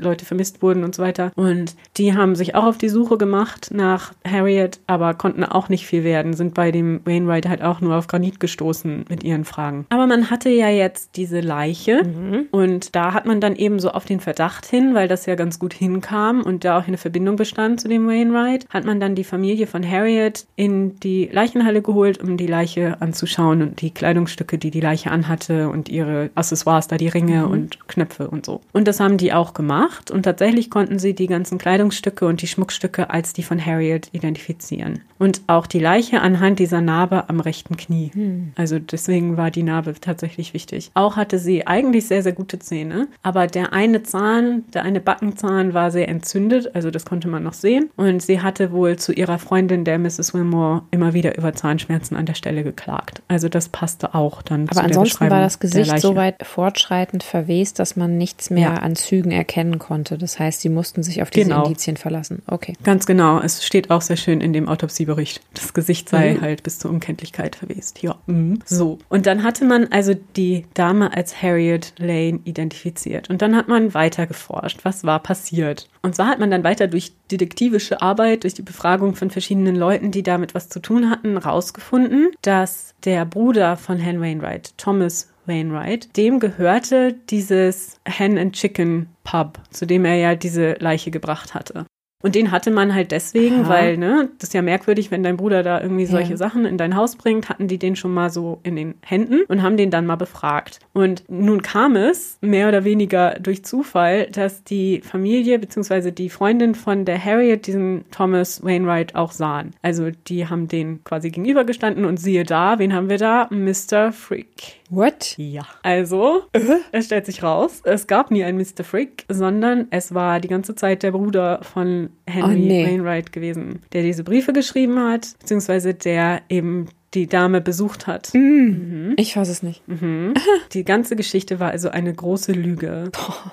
Leute vermisst wurden und so weiter. Und die haben sich auch auf die Suche gemacht nach Harriet, aber konnten auch nicht viel werden, sind bei dem Wainwright halt auch nur auf Granit gestoßen mit ihren Fragen. Aber man hatte ja jetzt diese Leiche mhm. und da hat man dann eben so auf den Verdacht hin, weil das ja ganz gut hinkam und da auch eine Verbindung bestand zu dem Wainwright, hat man dann die Familie von Harriet in die die Leichenhalle geholt, um die Leiche anzuschauen und die Kleidungsstücke, die die Leiche anhatte und ihre Accessoires, da die Ringe mhm. und Knöpfe und so. Und das haben die auch gemacht und tatsächlich konnten sie die ganzen Kleidungsstücke und die Schmuckstücke als die von Harriet identifizieren. Und auch die Leiche anhand dieser Narbe am rechten Knie. Mhm. Also deswegen war die Narbe tatsächlich wichtig. Auch hatte sie eigentlich sehr, sehr gute Zähne, aber der eine Zahn, der eine Backenzahn war sehr entzündet, also das konnte man noch sehen. Und sie hatte wohl zu ihrer Freundin, der Mrs. Wilmore, immer immer wieder über Zahnschmerzen an der Stelle geklagt. Also das passte auch dann Aber ansonsten war das Gesicht so weit fortschreitend verwest, dass man nichts mehr ja. an Zügen erkennen konnte. Das heißt, sie mussten sich auf diese genau. Indizien verlassen. Okay. Ganz genau. Es steht auch sehr schön in dem Autopsiebericht. Das Gesicht sei mhm. halt bis zur Unkenntlichkeit verwest. Ja. Mhm. So. Und dann hatte man also die Dame als Harriet Lane identifiziert. Und dann hat man weiter geforscht. Was war passiert? Und zwar hat man dann weiter durch detektivische Arbeit, durch die Befragung von verschiedenen Leuten, die damit was zu tun hatten, rausgefunden, dass der Bruder von Hen Wainwright, Thomas Wainwright, dem gehörte dieses Hen and Chicken Pub, zu dem er ja diese Leiche gebracht hatte. Und den hatte man halt deswegen, Aha. weil, ne, das ist ja merkwürdig, wenn dein Bruder da irgendwie solche ja. Sachen in dein Haus bringt, hatten die den schon mal so in den Händen und haben den dann mal befragt. Und nun kam es, mehr oder weniger durch Zufall, dass die Familie bzw. die Freundin von der Harriet diesen Thomas Wainwright auch sahen. Also die haben den quasi gegenübergestanden und siehe da, wen haben wir da? Mr. Freak. What? Ja. Also, uh es stellt sich raus, es gab nie einen Mr. Freak, sondern es war die ganze Zeit der Bruder von Henry oh, nee. Wainwright gewesen, der diese Briefe geschrieben hat, beziehungsweise der eben die Dame besucht hat. Mm. Mhm. Ich weiß es nicht. Mhm. Die ganze Geschichte war also eine große Lüge.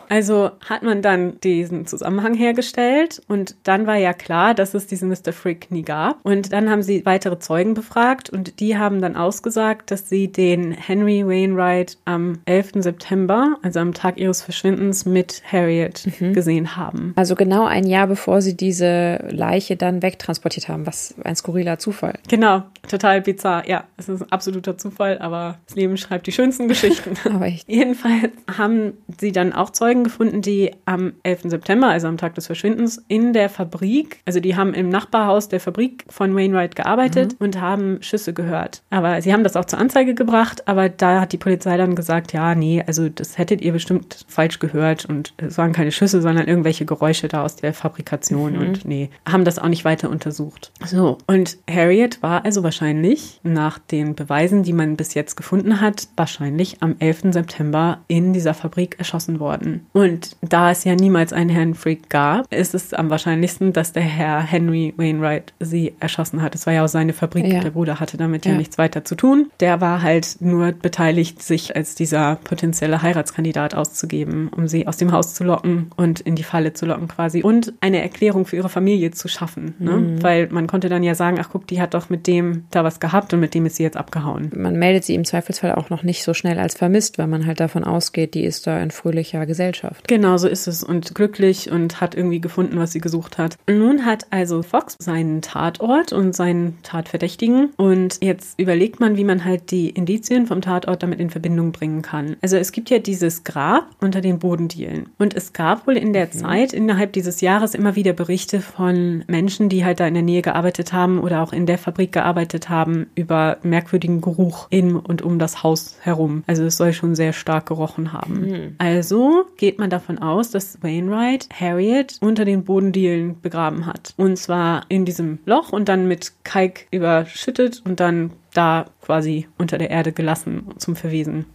Also hat man dann diesen Zusammenhang hergestellt und dann war ja klar, dass es diesen Mr. Frick nie gab. Und dann haben sie weitere Zeugen befragt und die haben dann ausgesagt, dass sie den Henry Wainwright am 11. September, also am Tag ihres Verschwindens, mit Harriet mhm. gesehen haben. Also genau ein Jahr bevor sie diese Leiche dann wegtransportiert haben, was ein skurriler Zufall. Genau, total bizarr zwar, ja, es ist ein absoluter Zufall, aber das Leben schreibt die schönsten Geschichten. aber echt. Jedenfalls haben sie dann auch Zeugen gefunden, die am 11. September, also am Tag des Verschwindens, in der Fabrik, also die haben im Nachbarhaus der Fabrik von Wainwright gearbeitet mhm. und haben Schüsse gehört. Aber sie haben das auch zur Anzeige gebracht, aber da hat die Polizei dann gesagt, ja, nee, also das hättet ihr bestimmt falsch gehört und es waren keine Schüsse, sondern irgendwelche Geräusche da aus der Fabrikation mhm. und nee, haben das auch nicht weiter untersucht. So, und Harriet war also wahrscheinlich nach den Beweisen, die man bis jetzt gefunden hat, wahrscheinlich am 11. September in dieser Fabrik erschossen worden. Und da es ja niemals einen Herrn Freak gab, ist es am wahrscheinlichsten, dass der Herr Henry Wainwright sie erschossen hat. Es war ja auch seine Fabrik. Ja. Der Bruder hatte damit ja. ja nichts weiter zu tun. Der war halt nur beteiligt, sich als dieser potenzielle Heiratskandidat auszugeben, um sie aus dem Haus zu locken und in die Falle zu locken quasi und eine Erklärung für ihre Familie zu schaffen. Ne? Mhm. Weil man konnte dann ja sagen, ach guck, die hat doch mit dem da was gehabt gehabt und mit dem ist sie jetzt abgehauen. Man meldet sie im Zweifelsfall auch noch nicht so schnell als vermisst, weil man halt davon ausgeht, die ist da in fröhlicher Gesellschaft. Genau, so ist es und glücklich und hat irgendwie gefunden, was sie gesucht hat. Nun hat also Fox seinen Tatort und seinen Tatverdächtigen und jetzt überlegt man, wie man halt die Indizien vom Tatort damit in Verbindung bringen kann. Also es gibt ja dieses Grab unter den Bodendielen und es gab wohl in der mhm. Zeit innerhalb dieses Jahres immer wieder Berichte von Menschen, die halt da in der Nähe gearbeitet haben oder auch in der Fabrik gearbeitet haben, über merkwürdigen Geruch in und um das Haus herum. Also es soll schon sehr stark gerochen haben. Mhm. Also geht man davon aus, dass Wainwright Harriet unter den Bodendielen begraben hat. Und zwar in diesem Loch und dann mit Kalk überschüttet und dann da quasi unter der Erde gelassen zum Verwesen.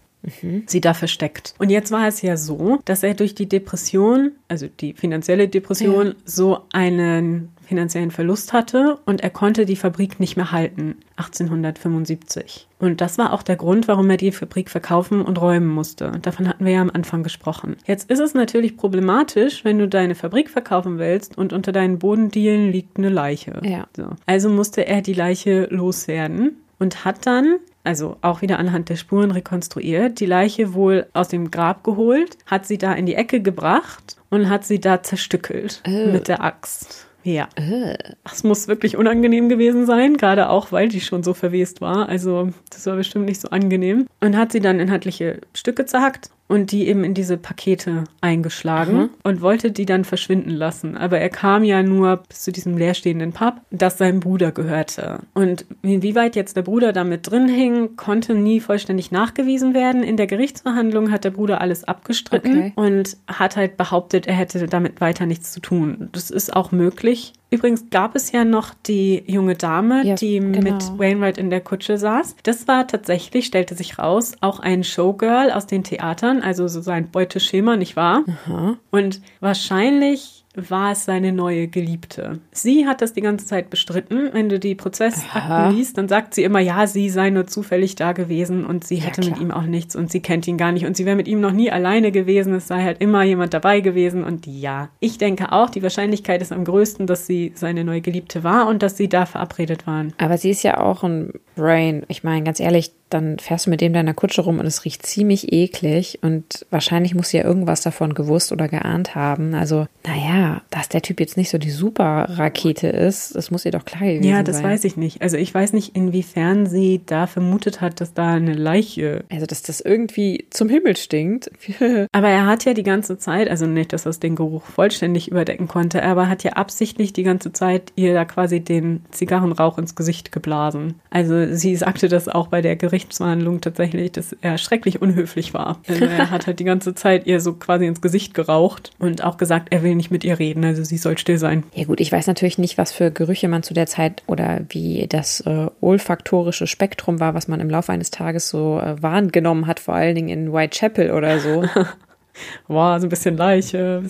Mhm. sie da versteckt. Und jetzt war es ja so, dass er durch die Depression, also die finanzielle Depression, ja. so einen finanziellen Verlust hatte und er konnte die Fabrik nicht mehr halten, 1875. Und das war auch der Grund, warum er die Fabrik verkaufen und räumen musste. Davon hatten wir ja am Anfang gesprochen. Jetzt ist es natürlich problematisch, wenn du deine Fabrik verkaufen willst und unter deinen Bodendielen liegt eine Leiche. Ja. So. Also musste er die Leiche loswerden und hat dann also auch wieder anhand der Spuren rekonstruiert, die Leiche wohl aus dem Grab geholt, hat sie da in die Ecke gebracht und hat sie da zerstückelt oh. mit der Axt. Ja. Äh. Das muss wirklich unangenehm gewesen sein, gerade auch, weil die schon so verwest war. Also, das war bestimmt nicht so angenehm. Und hat sie dann inhaltliche Stücke zerhackt und die eben in diese Pakete eingeschlagen mhm. und wollte die dann verschwinden lassen. Aber er kam ja nur bis zu diesem leerstehenden Pub, das seinem Bruder gehörte. Und inwieweit jetzt der Bruder damit drin hing, konnte nie vollständig nachgewiesen werden. In der Gerichtsverhandlung hat der Bruder alles abgestritten okay. und hat halt behauptet, er hätte damit weiter nichts zu tun. Das ist auch möglich. Übrigens gab es ja noch die junge Dame, ja, die genau. mit Wainwright in der Kutsche saß. Das war tatsächlich, stellte sich raus, auch ein Showgirl aus den Theatern, also so sein Beuteschema, nicht wahr? Aha. Und wahrscheinlich war es seine neue Geliebte. Sie hat das die ganze Zeit bestritten. Wenn du die Prozessakten Aha. liest, dann sagt sie immer, ja, sie sei nur zufällig da gewesen und sie Ja, hätte mit klar. ihm auch nichts und sie kennt ihn gar nicht und sie wäre mit ihm noch nie alleine gewesen. Es sei halt immer jemand dabei gewesen und ja, ich denke auch, die Wahrscheinlichkeit ist am größten, dass sie seine neue Geliebte war und dass sie da verabredet waren. Aber sie ist ja auch ein Brain. Ich meine, ganz ehrlich, dann fährst du mit dem deiner Kutsche rum und es riecht ziemlich eklig und wahrscheinlich muss sie ja irgendwas davon gewusst oder geahnt haben. Also, naja, dass der Typ jetzt nicht so die Super-Rakete ist, das muss ihr doch klar gewesen sein. Ja, das weiß ich nicht. Also ich weiß nicht, inwiefern sie da vermutet hat, dass da eine Leiche. Also, dass das irgendwie zum Himmel stinkt. Aber er hat ja die ganze Zeit, also nicht, dass er den Geruch vollständig überdecken konnte, aber hat ja absichtlich die ganze Zeit ihr da quasi den Zigarrenrauch ins Gesicht geblasen. Also sie sagte das auch bei der Gerichtsverhandlung tatsächlich, dass er schrecklich unhöflich war. Also er hat halt die ganze Zeit ihr so quasi ins Gesicht geraucht und auch gesagt, er will nicht mit ihr reden, also sie soll still sein. Ja gut, ich weiß natürlich nicht, was für Gerüche man zu der Zeit oder wie das äh, olfaktorische Spektrum war, was man im Laufe eines Tages so äh, wahrgenommen hat, vor allen Dingen in Whitechapel oder so. Wow, so ein bisschen Leiche.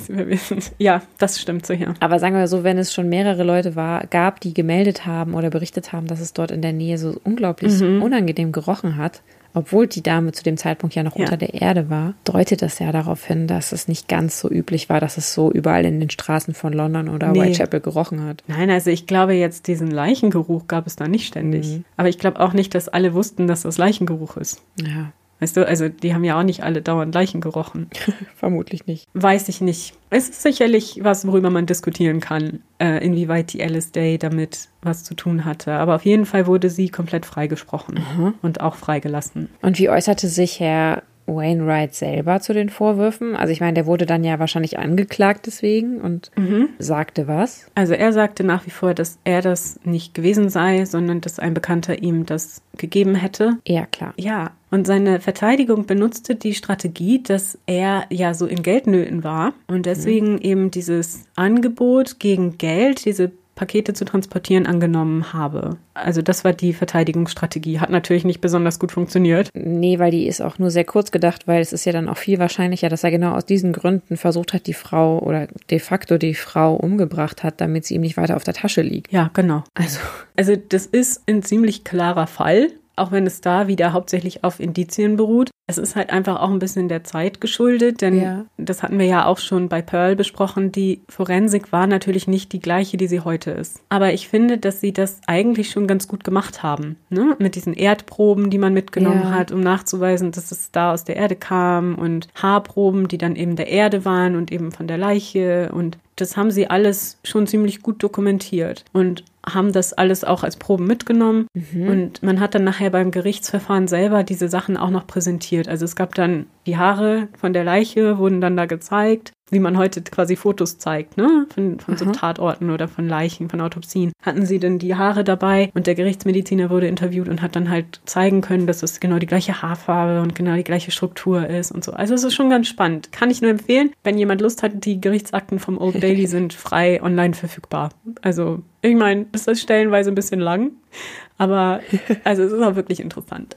Ja, das stimmt so, ja. Aber sagen wir so, wenn es schon mehrere Leute war, gab, die gemeldet haben oder berichtet haben, dass es dort in der Nähe so unglaublich unangenehm gerochen hat, obwohl die Dame zu dem Zeitpunkt ja noch Ja. unter der Erde war, deutet das ja darauf hin, dass es nicht ganz so üblich war, dass es so überall in den Straßen von London oder Nee. Whitechapel gerochen hat. Nein, also ich glaube jetzt, diesen Leichengeruch gab es da nicht ständig. Aber ich glaube auch nicht, dass alle wussten, dass das Leichengeruch ist. Ja, Weißt du, also die haben ja auch nicht alle dauernd Leichen gerochen. vermutlich nicht. Weiß ich nicht. Es ist sicherlich was, worüber man diskutieren kann, äh, inwieweit die Alice Day damit was zu tun hatte. Aber auf jeden Fall wurde sie komplett freigesprochen und auch freigelassen. Und wie äußerte sich Herr Wainwright selber zu den Vorwürfen? Also ich meine, der wurde dann ja wahrscheinlich angeklagt deswegen und sagte was? Also er sagte nach wie vor, dass er das nicht gewesen sei, sondern dass ein Bekannter ihm das gegeben hätte. Ja, klar. Ja, und seine Verteidigung benutzte die Strategie, dass er ja so in Geldnöten war und deswegen eben dieses Angebot gegen Geld, diese Pakete zu transportieren, angenommen habe. Also das war die Verteidigungsstrategie. Hat natürlich nicht besonders gut funktioniert. Nee, weil die ist auch nur sehr kurz gedacht, weil es ist ja dann auch viel wahrscheinlicher, dass er genau aus diesen Gründen versucht hat, die Frau oder de facto die Frau umgebracht hat, damit sie ihm nicht weiter auf der Tasche liegt. Ja, genau. Also, Also das ist ein ziemlich klarer Fall, auch wenn es da wieder hauptsächlich auf Indizien beruht. Es ist halt einfach auch ein bisschen der Zeit geschuldet, denn Ja. das hatten wir ja auch schon bei Pearl besprochen. Die Forensik war natürlich nicht die gleiche, die sie heute ist. Aber ich finde, dass sie das eigentlich schon ganz gut gemacht haben. Ne? Mit diesen Erdproben, die man mitgenommen Ja. hat, um nachzuweisen, dass es da aus der Erde kam und Haarproben, die dann eben der Erde waren und eben von der Leiche und das haben sie alles schon ziemlich gut dokumentiert und haben das alles auch als Proben mitgenommen. Und man hat dann nachher beim Gerichtsverfahren selber diese Sachen auch noch präsentiert. Also es gab dann die Haare von der Leiche, wurden dann da gezeigt, wie man heute quasi Fotos zeigt, ne? Von, von so Tatorten oder von Leichen, von Autopsien. Hatten sie denn die Haare dabei und der Gerichtsmediziner wurde interviewt und hat dann halt zeigen können, dass es genau die gleiche Haarfarbe und genau die gleiche Struktur ist und so. Also es ist schon ganz spannend. Kann ich nur empfehlen, wenn jemand Lust hat, die Gerichtsakten vom Old Bailey sind frei online verfügbar. Also ich meine, das ist stellenweise ein bisschen lang, aber also es ist auch wirklich interessant.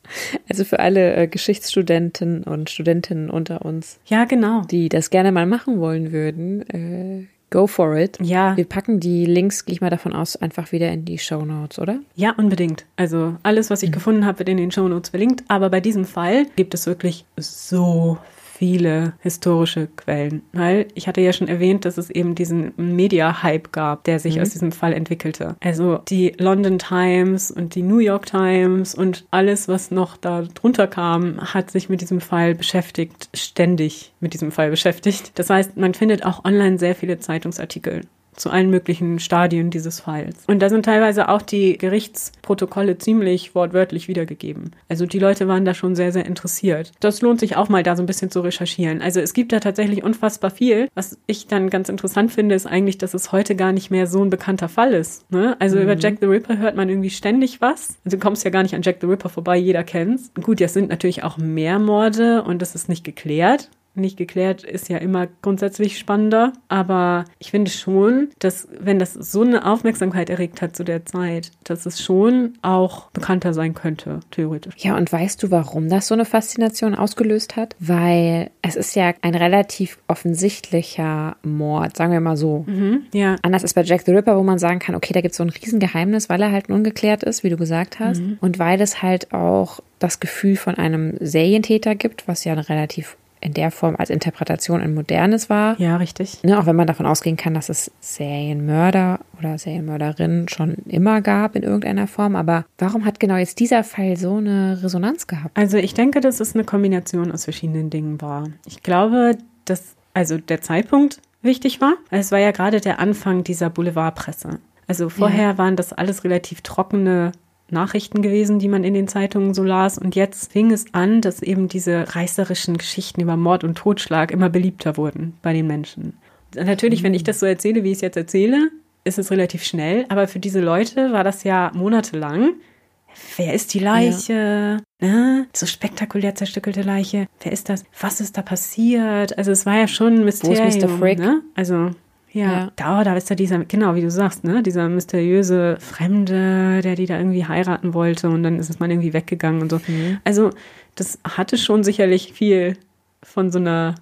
also für alle äh, Geschichtsstudenten und Studentinnen unter uns, Ja, genau. die das gerne mal machen wollen würden, äh, go for it. Ja, Wir packen die Links, gehe ich mal davon aus, einfach wieder in die Show Notes, oder? ja, unbedingt. Also alles, was ich gefunden habe, wird in den Shownotes verlinkt. Aber bei diesem Fall gibt es wirklich so viele historische Quellen. Weil ich hatte ja schon erwähnt, dass es eben diesen Media-Hype gab, der sich aus diesem Fall entwickelte. Also die London Times und die New York Times und alles, was noch da drunter kam, hat sich mit diesem Fall beschäftigt, ständig mit diesem Fall beschäftigt. Das heißt, man findet auch online sehr viele Zeitungsartikel zu allen möglichen Stadien dieses Falls. Und da sind teilweise auch die Gerichtsprotokolle ziemlich wortwörtlich wiedergegeben. Also die Leute waren da schon sehr, sehr interessiert. Das lohnt sich auch mal da so ein bisschen zu recherchieren. Also es gibt da tatsächlich unfassbar viel. Was ich dann ganz interessant finde, ist eigentlich, dass es heute gar nicht mehr so ein bekannter Fall ist. Ne? Also über Jack the Ripper hört man irgendwie ständig was. Also du kommst ja gar nicht an Jack the Ripper vorbei, jeder kennt's. Gut, das sind natürlich auch mehr Morde und das ist nicht geklärt. Nicht geklärt ist ja immer grundsätzlich spannender. Aber ich finde schon, dass wenn das so eine Aufmerksamkeit erregt hat zu der Zeit, dass es schon auch bekannter sein könnte, theoretisch. Ja, und weißt du, warum das so eine Faszination ausgelöst hat? Weil es ist ja ein relativ offensichtlicher Mord, sagen wir mal so. Mhm, ja. Anders ist bei Jack the Ripper, wo man sagen kann, okay, da gibt es so ein Riesengeheimnis, weil er halt ungeklärt ist, wie du gesagt hast. Mhm. Und weil es halt auch das Gefühl von einem Serientäter gibt, was ja eine relativ in der Form als Interpretation ein modernes war. Ja, richtig. Ne, auch wenn man davon ausgehen kann, dass es Serienmörder oder Serienmörderinnen schon immer gab in irgendeiner Form. Aber warum hat genau jetzt dieser Fall so eine Resonanz gehabt? Also ich denke, dass es eine Kombination aus verschiedenen Dingen war. Ich glaube, dass also der Zeitpunkt wichtig war. Es war ja gerade der Anfang dieser Boulevardpresse. Also vorher ja. waren das alles relativ trockene Nachrichten gewesen, die man in den Zeitungen so las. Und jetzt fing es an, dass eben diese reißerischen Geschichten über Mord und Totschlag immer beliebter wurden bei den Menschen. Natürlich, wenn ich das so erzähle, wie ich es jetzt erzähle, ist es relativ schnell. Aber für diese Leute war das ja monatelang. Wer ist die Leiche? Ja. Ne? So spektakulär zerstückelte Leiche. Wer ist das? Was ist da passiert? Also es war ja schon ein Mysterium. Wo ist Mr. Frick? Ne? Also ja. Da, da ist ja dieser, genau wie du sagst, ne, dieser mysteriöse Fremde, der die da irgendwie heiraten wollte und dann ist es mal irgendwie weggegangen und so. Mhm. Also das hatte schon sicherlich viel von so einer,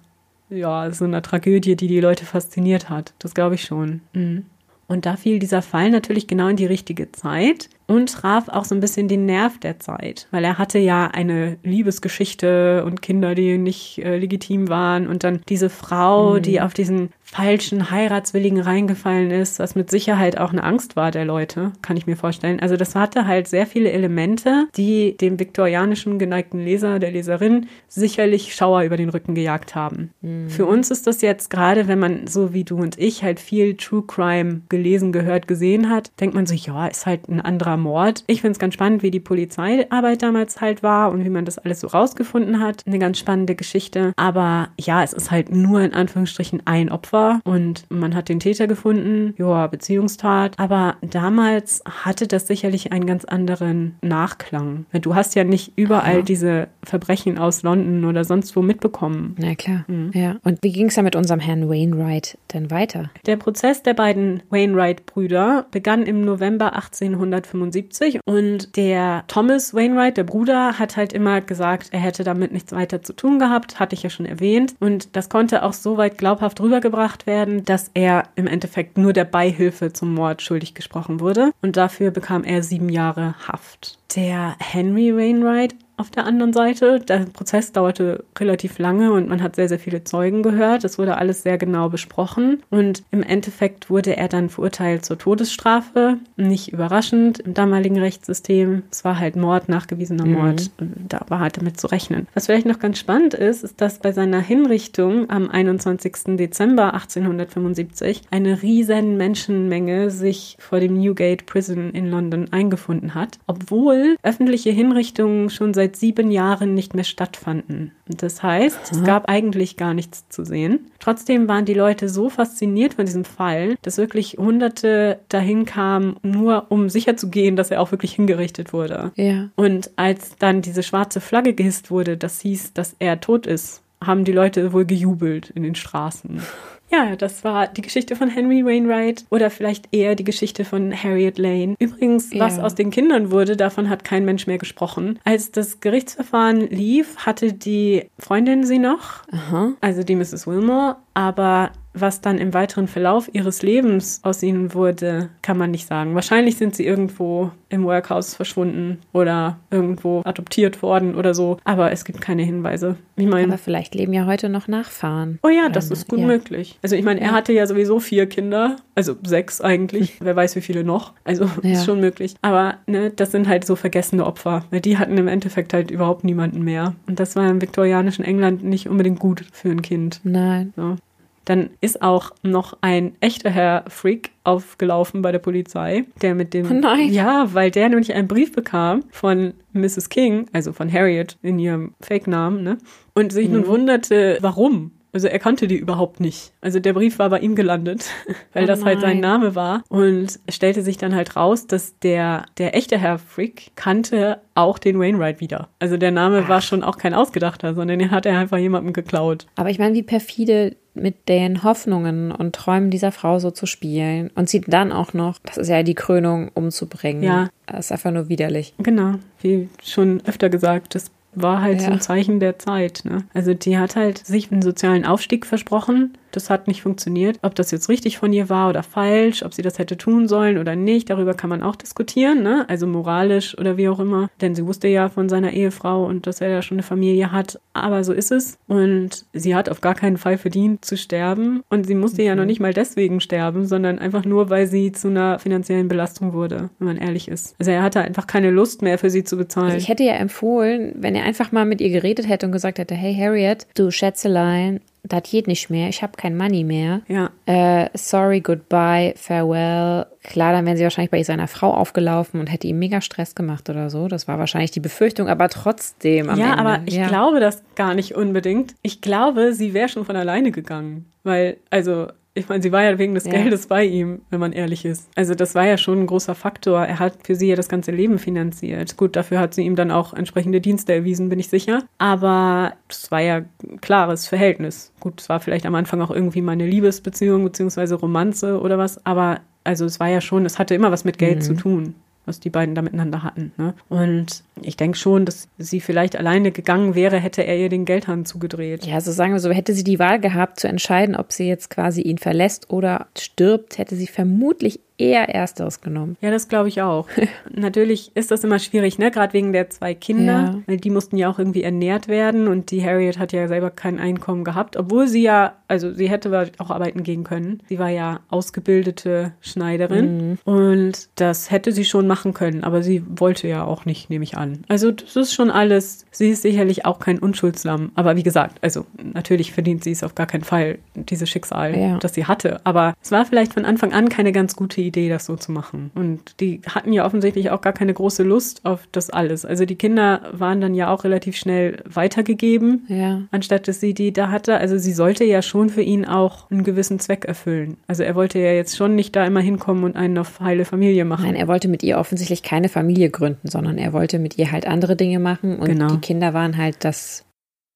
ja, so einer Tragödie, die die Leute fasziniert hat. Das glaube ich schon. Mhm. Und da fiel dieser Fall natürlich genau in die richtige Zeit und traf auch so ein bisschen den Nerv der Zeit, weil er hatte ja eine Liebesgeschichte und Kinder, die nicht äh, legitim waren und dann diese Frau, mhm. die auf diesen falschen Heiratswilligen reingefallen ist, was mit Sicherheit auch eine Angst war der Leute, kann ich mir vorstellen. Also das hatte halt sehr viele Elemente, die dem viktorianischen geneigten Leser, der Leserin sicherlich Schauer über den Rücken gejagt haben. Mhm. Für uns ist das jetzt gerade, wenn man so wie du und ich halt viel True Crime gelesen, gehört, gesehen hat, denkt man so, ja, ist halt ein anderer Mord. Ich finde es ganz spannend, wie die Polizeiarbeit damals halt war und wie man das alles so rausgefunden hat. Eine ganz spannende Geschichte. Aber ja, es ist halt nur in Anführungsstrichen ein Opfer und man hat den Täter gefunden, ja, Beziehungstat. Aber damals hatte das sicherlich einen ganz anderen Nachklang. Du hast ja nicht überall ja. diese Verbrechen aus London oder sonst wo mitbekommen. Na klar, mhm. ja. Und wie ging es da mit unserem Herrn Wainwright denn weiter? Der Prozess der beiden Wainwright-Brüder begann im November 1875 und der Thomas Wainwright, der Bruder, hat halt immer gesagt, er hätte damit nichts weiter zu tun gehabt, hatte ich ja schon erwähnt. Und das konnte auch so weit glaubhaft rübergebracht werden, dass er im Endeffekt nur der Beihilfe zum Mord schuldig gesprochen wurde und dafür bekam er sieben Jahre Haft. Der Henry Wainwright auf der anderen Seite. Der Prozess dauerte relativ lange und man hat sehr, sehr viele Zeugen gehört. Es wurde alles sehr genau besprochen und im Endeffekt wurde er dann verurteilt zur Todesstrafe. Nicht überraschend im damaligen Rechtssystem. Es war halt Mord, nachgewiesener mhm. Mord. Da war halt damit zu rechnen. Was vielleicht noch ganz spannend ist, ist, dass bei seiner Hinrichtung am 21. Dezember 1875 eine riesen Menschenmenge sich vor dem Newgate Prison in London eingefunden hat, obwohl öffentliche Hinrichtungen schon seit seit sieben Jahren nicht mehr stattfanden. Das heißt, es gab eigentlich gar nichts zu sehen. Trotzdem waren die Leute so fasziniert von diesem Fall, dass wirklich Hunderte dahin kamen, nur um sicherzugehen, dass er auch wirklich hingerichtet wurde. Ja. Und als dann diese schwarze Flagge gehisst wurde, das hieß, dass er tot ist, haben die Leute wohl gejubelt in den Straßen. Ja, das war die Geschichte von Henry Wainwright oder vielleicht eher die Geschichte von Harriet Lane. Übrigens, ja. was aus den Kindern wurde, davon hat kein Mensch mehr gesprochen. Als das Gerichtsverfahren lief, hatte die Freundin sie noch, Aha. also die Mrs. Wilmore, aber was dann im weiteren Verlauf ihres Lebens aus ihnen wurde, kann man nicht sagen. Wahrscheinlich sind sie irgendwo im Workhouse verschwunden oder irgendwo adoptiert worden oder so, aber es gibt keine Hinweise. Ich meine, aber vielleicht leben ja heute noch Nachfahren. Oh ja, das ist gut ja. möglich. Also ich meine, er hatte ja sowieso vier Kinder, also sechs eigentlich. Wer weiß, wie viele noch. Also ja. ist schon möglich. Aber ne, das sind halt so vergessene Opfer. Die hatten im Endeffekt halt überhaupt niemanden mehr. Und das war im viktorianischen England nicht unbedingt gut für ein Kind. Nein. So. Dann ist auch noch ein echter Herr Freak aufgelaufen bei der Polizei, der mit dem. Oh nein. Ja, weil der nämlich einen Brief bekam von Mrs. King, also von Harriet in ihrem Fake-Namen, ne? Und sich mhm. nun wunderte, warum Also er kannte die überhaupt nicht. Also der Brief war bei ihm gelandet, weil Oh das halt sein. Name war. Und es stellte sich dann halt raus, dass der, der echte Herr Frick kannte auch den Wainwright wieder. Also der Name war schon auch kein ausgedachter, sondern den hat er einfach jemandem geklaut. Aber ich meine, wie perfide mit den Hoffnungen und Träumen dieser Frau so zu spielen und sie dann auch noch, das ist ja die Krönung, umzubringen. Ja. Das ist einfach nur widerlich. Genau, wie schon öfter gesagt, das war halt so Ja. ein Zeichen der Zeit. Ne? Also die hat halt sich einen sozialen Aufstieg versprochen. Das hat nicht funktioniert. Ob das jetzt richtig von ihr war oder falsch, ob sie das hätte tun sollen oder nicht, darüber kann man auch diskutieren. Ne? Also moralisch oder wie auch immer. Denn sie wusste ja von seiner Ehefrau und dass er ja schon eine Familie hat. Aber so ist es. Und sie hat auf gar keinen Fall verdient zu sterben. Und sie musste ja noch nicht mal deswegen sterben, sondern einfach nur, weil sie zu einer finanziellen Belastung wurde, wenn man ehrlich ist. Also er hatte einfach keine Lust mehr für sie zu bezahlen. Also ich hätte ja empfohlen, wenn er einfach mal mit ihr geredet hätte und gesagt hätte, hey Harriet, du Schätzelein, das geht nicht mehr, ich habe kein Money mehr. ja. Äh, sorry, goodbye, farewell. Klar, dann wären sie wahrscheinlich bei seiner Frau aufgelaufen und hätte ihm mega Stress gemacht oder so. Das war wahrscheinlich die Befürchtung, aber trotzdem ja, Ende. aber ich ja. glaube das gar nicht unbedingt. Ich glaube, sie wäre schon von alleine gegangen. Weil, also, ich meine, sie war ja wegen des Ja. Geldes bei ihm, wenn man ehrlich ist. Also, das war ja schon ein großer Faktor. Er hat für sie ja das ganze Leben finanziert. Gut, dafür hat sie ihm dann auch entsprechende Dienste erwiesen, bin ich sicher. Aber das war ja ein klares Verhältnis. Gut, es war vielleicht am Anfang auch irgendwie mal eine Liebesbeziehung beziehungsweise Romanze oder was. Aber, also, es war ja schon, es hatte immer was mit Geld zu tun was die beiden da miteinander hatten. Ne? Und ich denke schon, dass sie vielleicht alleine gegangen wäre, hätte er ihr den Geldhahn zugedreht. Ja, so sagen wir so, hätte sie die Wahl gehabt zu entscheiden, ob sie jetzt quasi ihn verlässt oder stirbt, hätte sie vermutlich eher Ersteres genommen. Ja, das glaube ich auch. Natürlich ist das immer schwierig, ne? Gerade wegen der zwei Kinder, Ja. weil die mussten ja auch irgendwie ernährt werden und die Harriet hat ja selber kein Einkommen gehabt, obwohl sie ja, also sie hätte auch arbeiten gehen können. Sie war ja ausgebildete Schneiderin und das hätte sie schon machen können, aber sie wollte ja auch nicht, nehme ich an. Also das ist schon alles. Sie ist sicherlich auch kein Unschuldslamm, aber wie gesagt, also natürlich verdient sie es auf gar keinen Fall, dieses Schicksal, Ja. das sie hatte. Aber es war vielleicht von Anfang an keine ganz gute Idee, das so zu machen. Und die hatten ja offensichtlich auch gar keine große Lust auf das alles. Also die Kinder waren dann ja auch relativ schnell weitergegeben, Ja. anstatt dass sie die da hatte. Also sie sollte ja schon für ihn auch einen gewissen Zweck erfüllen. Also er wollte ja jetzt schon nicht da immer hinkommen und einen auf heile Familie machen. Nein, er wollte mit ihr offensichtlich keine Familie gründen, sondern er wollte mit ihr halt andere Dinge machen und Genau. die Kinder waren halt das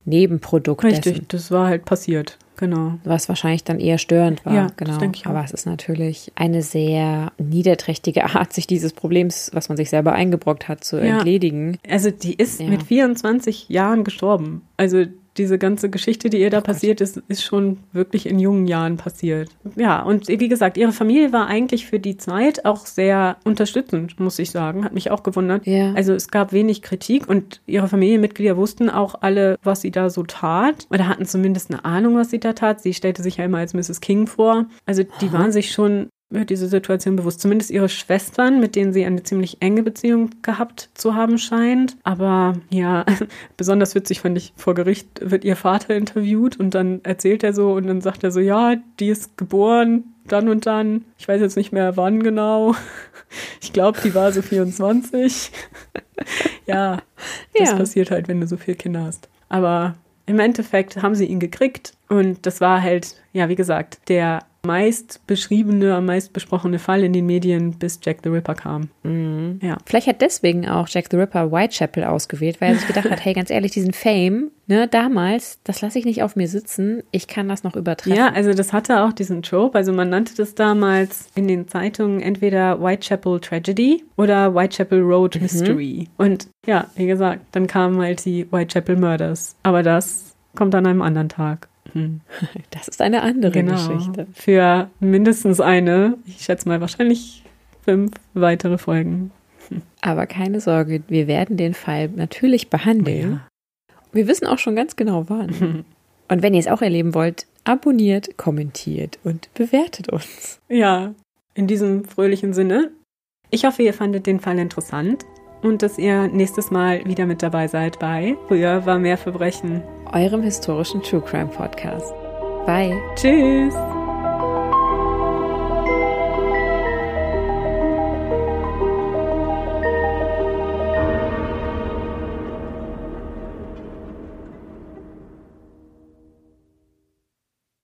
Nebenprodukt Richtig, dessen. das war halt passiert. Genau. Was wahrscheinlich dann eher störend war. Ja, das genau. denke ich auch. Aber es ist natürlich eine sehr niederträchtige Art, sich dieses Problems, was man sich selber eingebrockt hat, zu Ja. entledigen. Also die ist Ja. mit 24 Jahren gestorben. Also diese ganze Geschichte, die ihr da passiert ist, ist schon wirklich in jungen Jahren passiert. Ja, und wie gesagt, ihre Familie war eigentlich für die Zeit auch sehr unterstützend, muss ich sagen. Hat mich auch gewundert. Ja. Also es gab wenig Kritik und ihre Familienmitglieder wussten auch alle, was sie da so tat. Oder hatten zumindest eine Ahnung, was sie da tat. Sie stellte sich ja immer als Mrs. King vor. Also die waren sich schon über diese Situation bewusst. Zumindest ihre Schwestern, mit denen sie eine ziemlich enge Beziehung gehabt zu haben scheint. Aber ja, besonders witzig fand ich, vor Gericht wird ihr Vater interviewt und dann erzählt er so und dann sagt er so, ja, die ist geboren, dann und dann. Ich weiß jetzt nicht mehr wann genau. Ich glaube, die war so 24. ja, das Ja. passiert halt, wenn du so viele Kinder hast. Aber im Endeffekt haben sie ihn gekriegt und das war halt, ja, wie gesagt, der meist beschriebene, am meist besprochene Fall in den Medien, bis Jack the Ripper kam. Mhm. Ja. Vielleicht hat deswegen auch Jack the Ripper Whitechapel ausgewählt, weil er sich gedacht hat, hey, ganz ehrlich, diesen Fame, ne, damals, das lasse ich nicht auf mir sitzen, ich kann das noch übertreffen. Ja, also das hatte auch diesen Trope. Also man nannte das damals in den Zeitungen entweder Whitechapel Tragedy oder Whitechapel Road Mystery. Und ja, wie gesagt, dann kamen halt die Whitechapel Murders. Aber das kommt an einem anderen Tag. Hm. Das ist eine andere Genau. Geschichte. Für mindestens eine, ich schätze mal wahrscheinlich fünf weitere Folgen. Aber keine Sorge, wir werden den Fall natürlich behandeln. Wir wissen auch schon ganz genau wann. Und wenn ihr es auch erleben wollt, abonniert, kommentiert und bewertet uns. Ja, in diesem fröhlichen Sinne. Ich hoffe, ihr fandet den Fall interessant und dass ihr nächstes Mal wieder mit dabei seid bei Früher war mehr Verbrechen. Eurem historischen True Crime Podcast. Bye. Tschüss!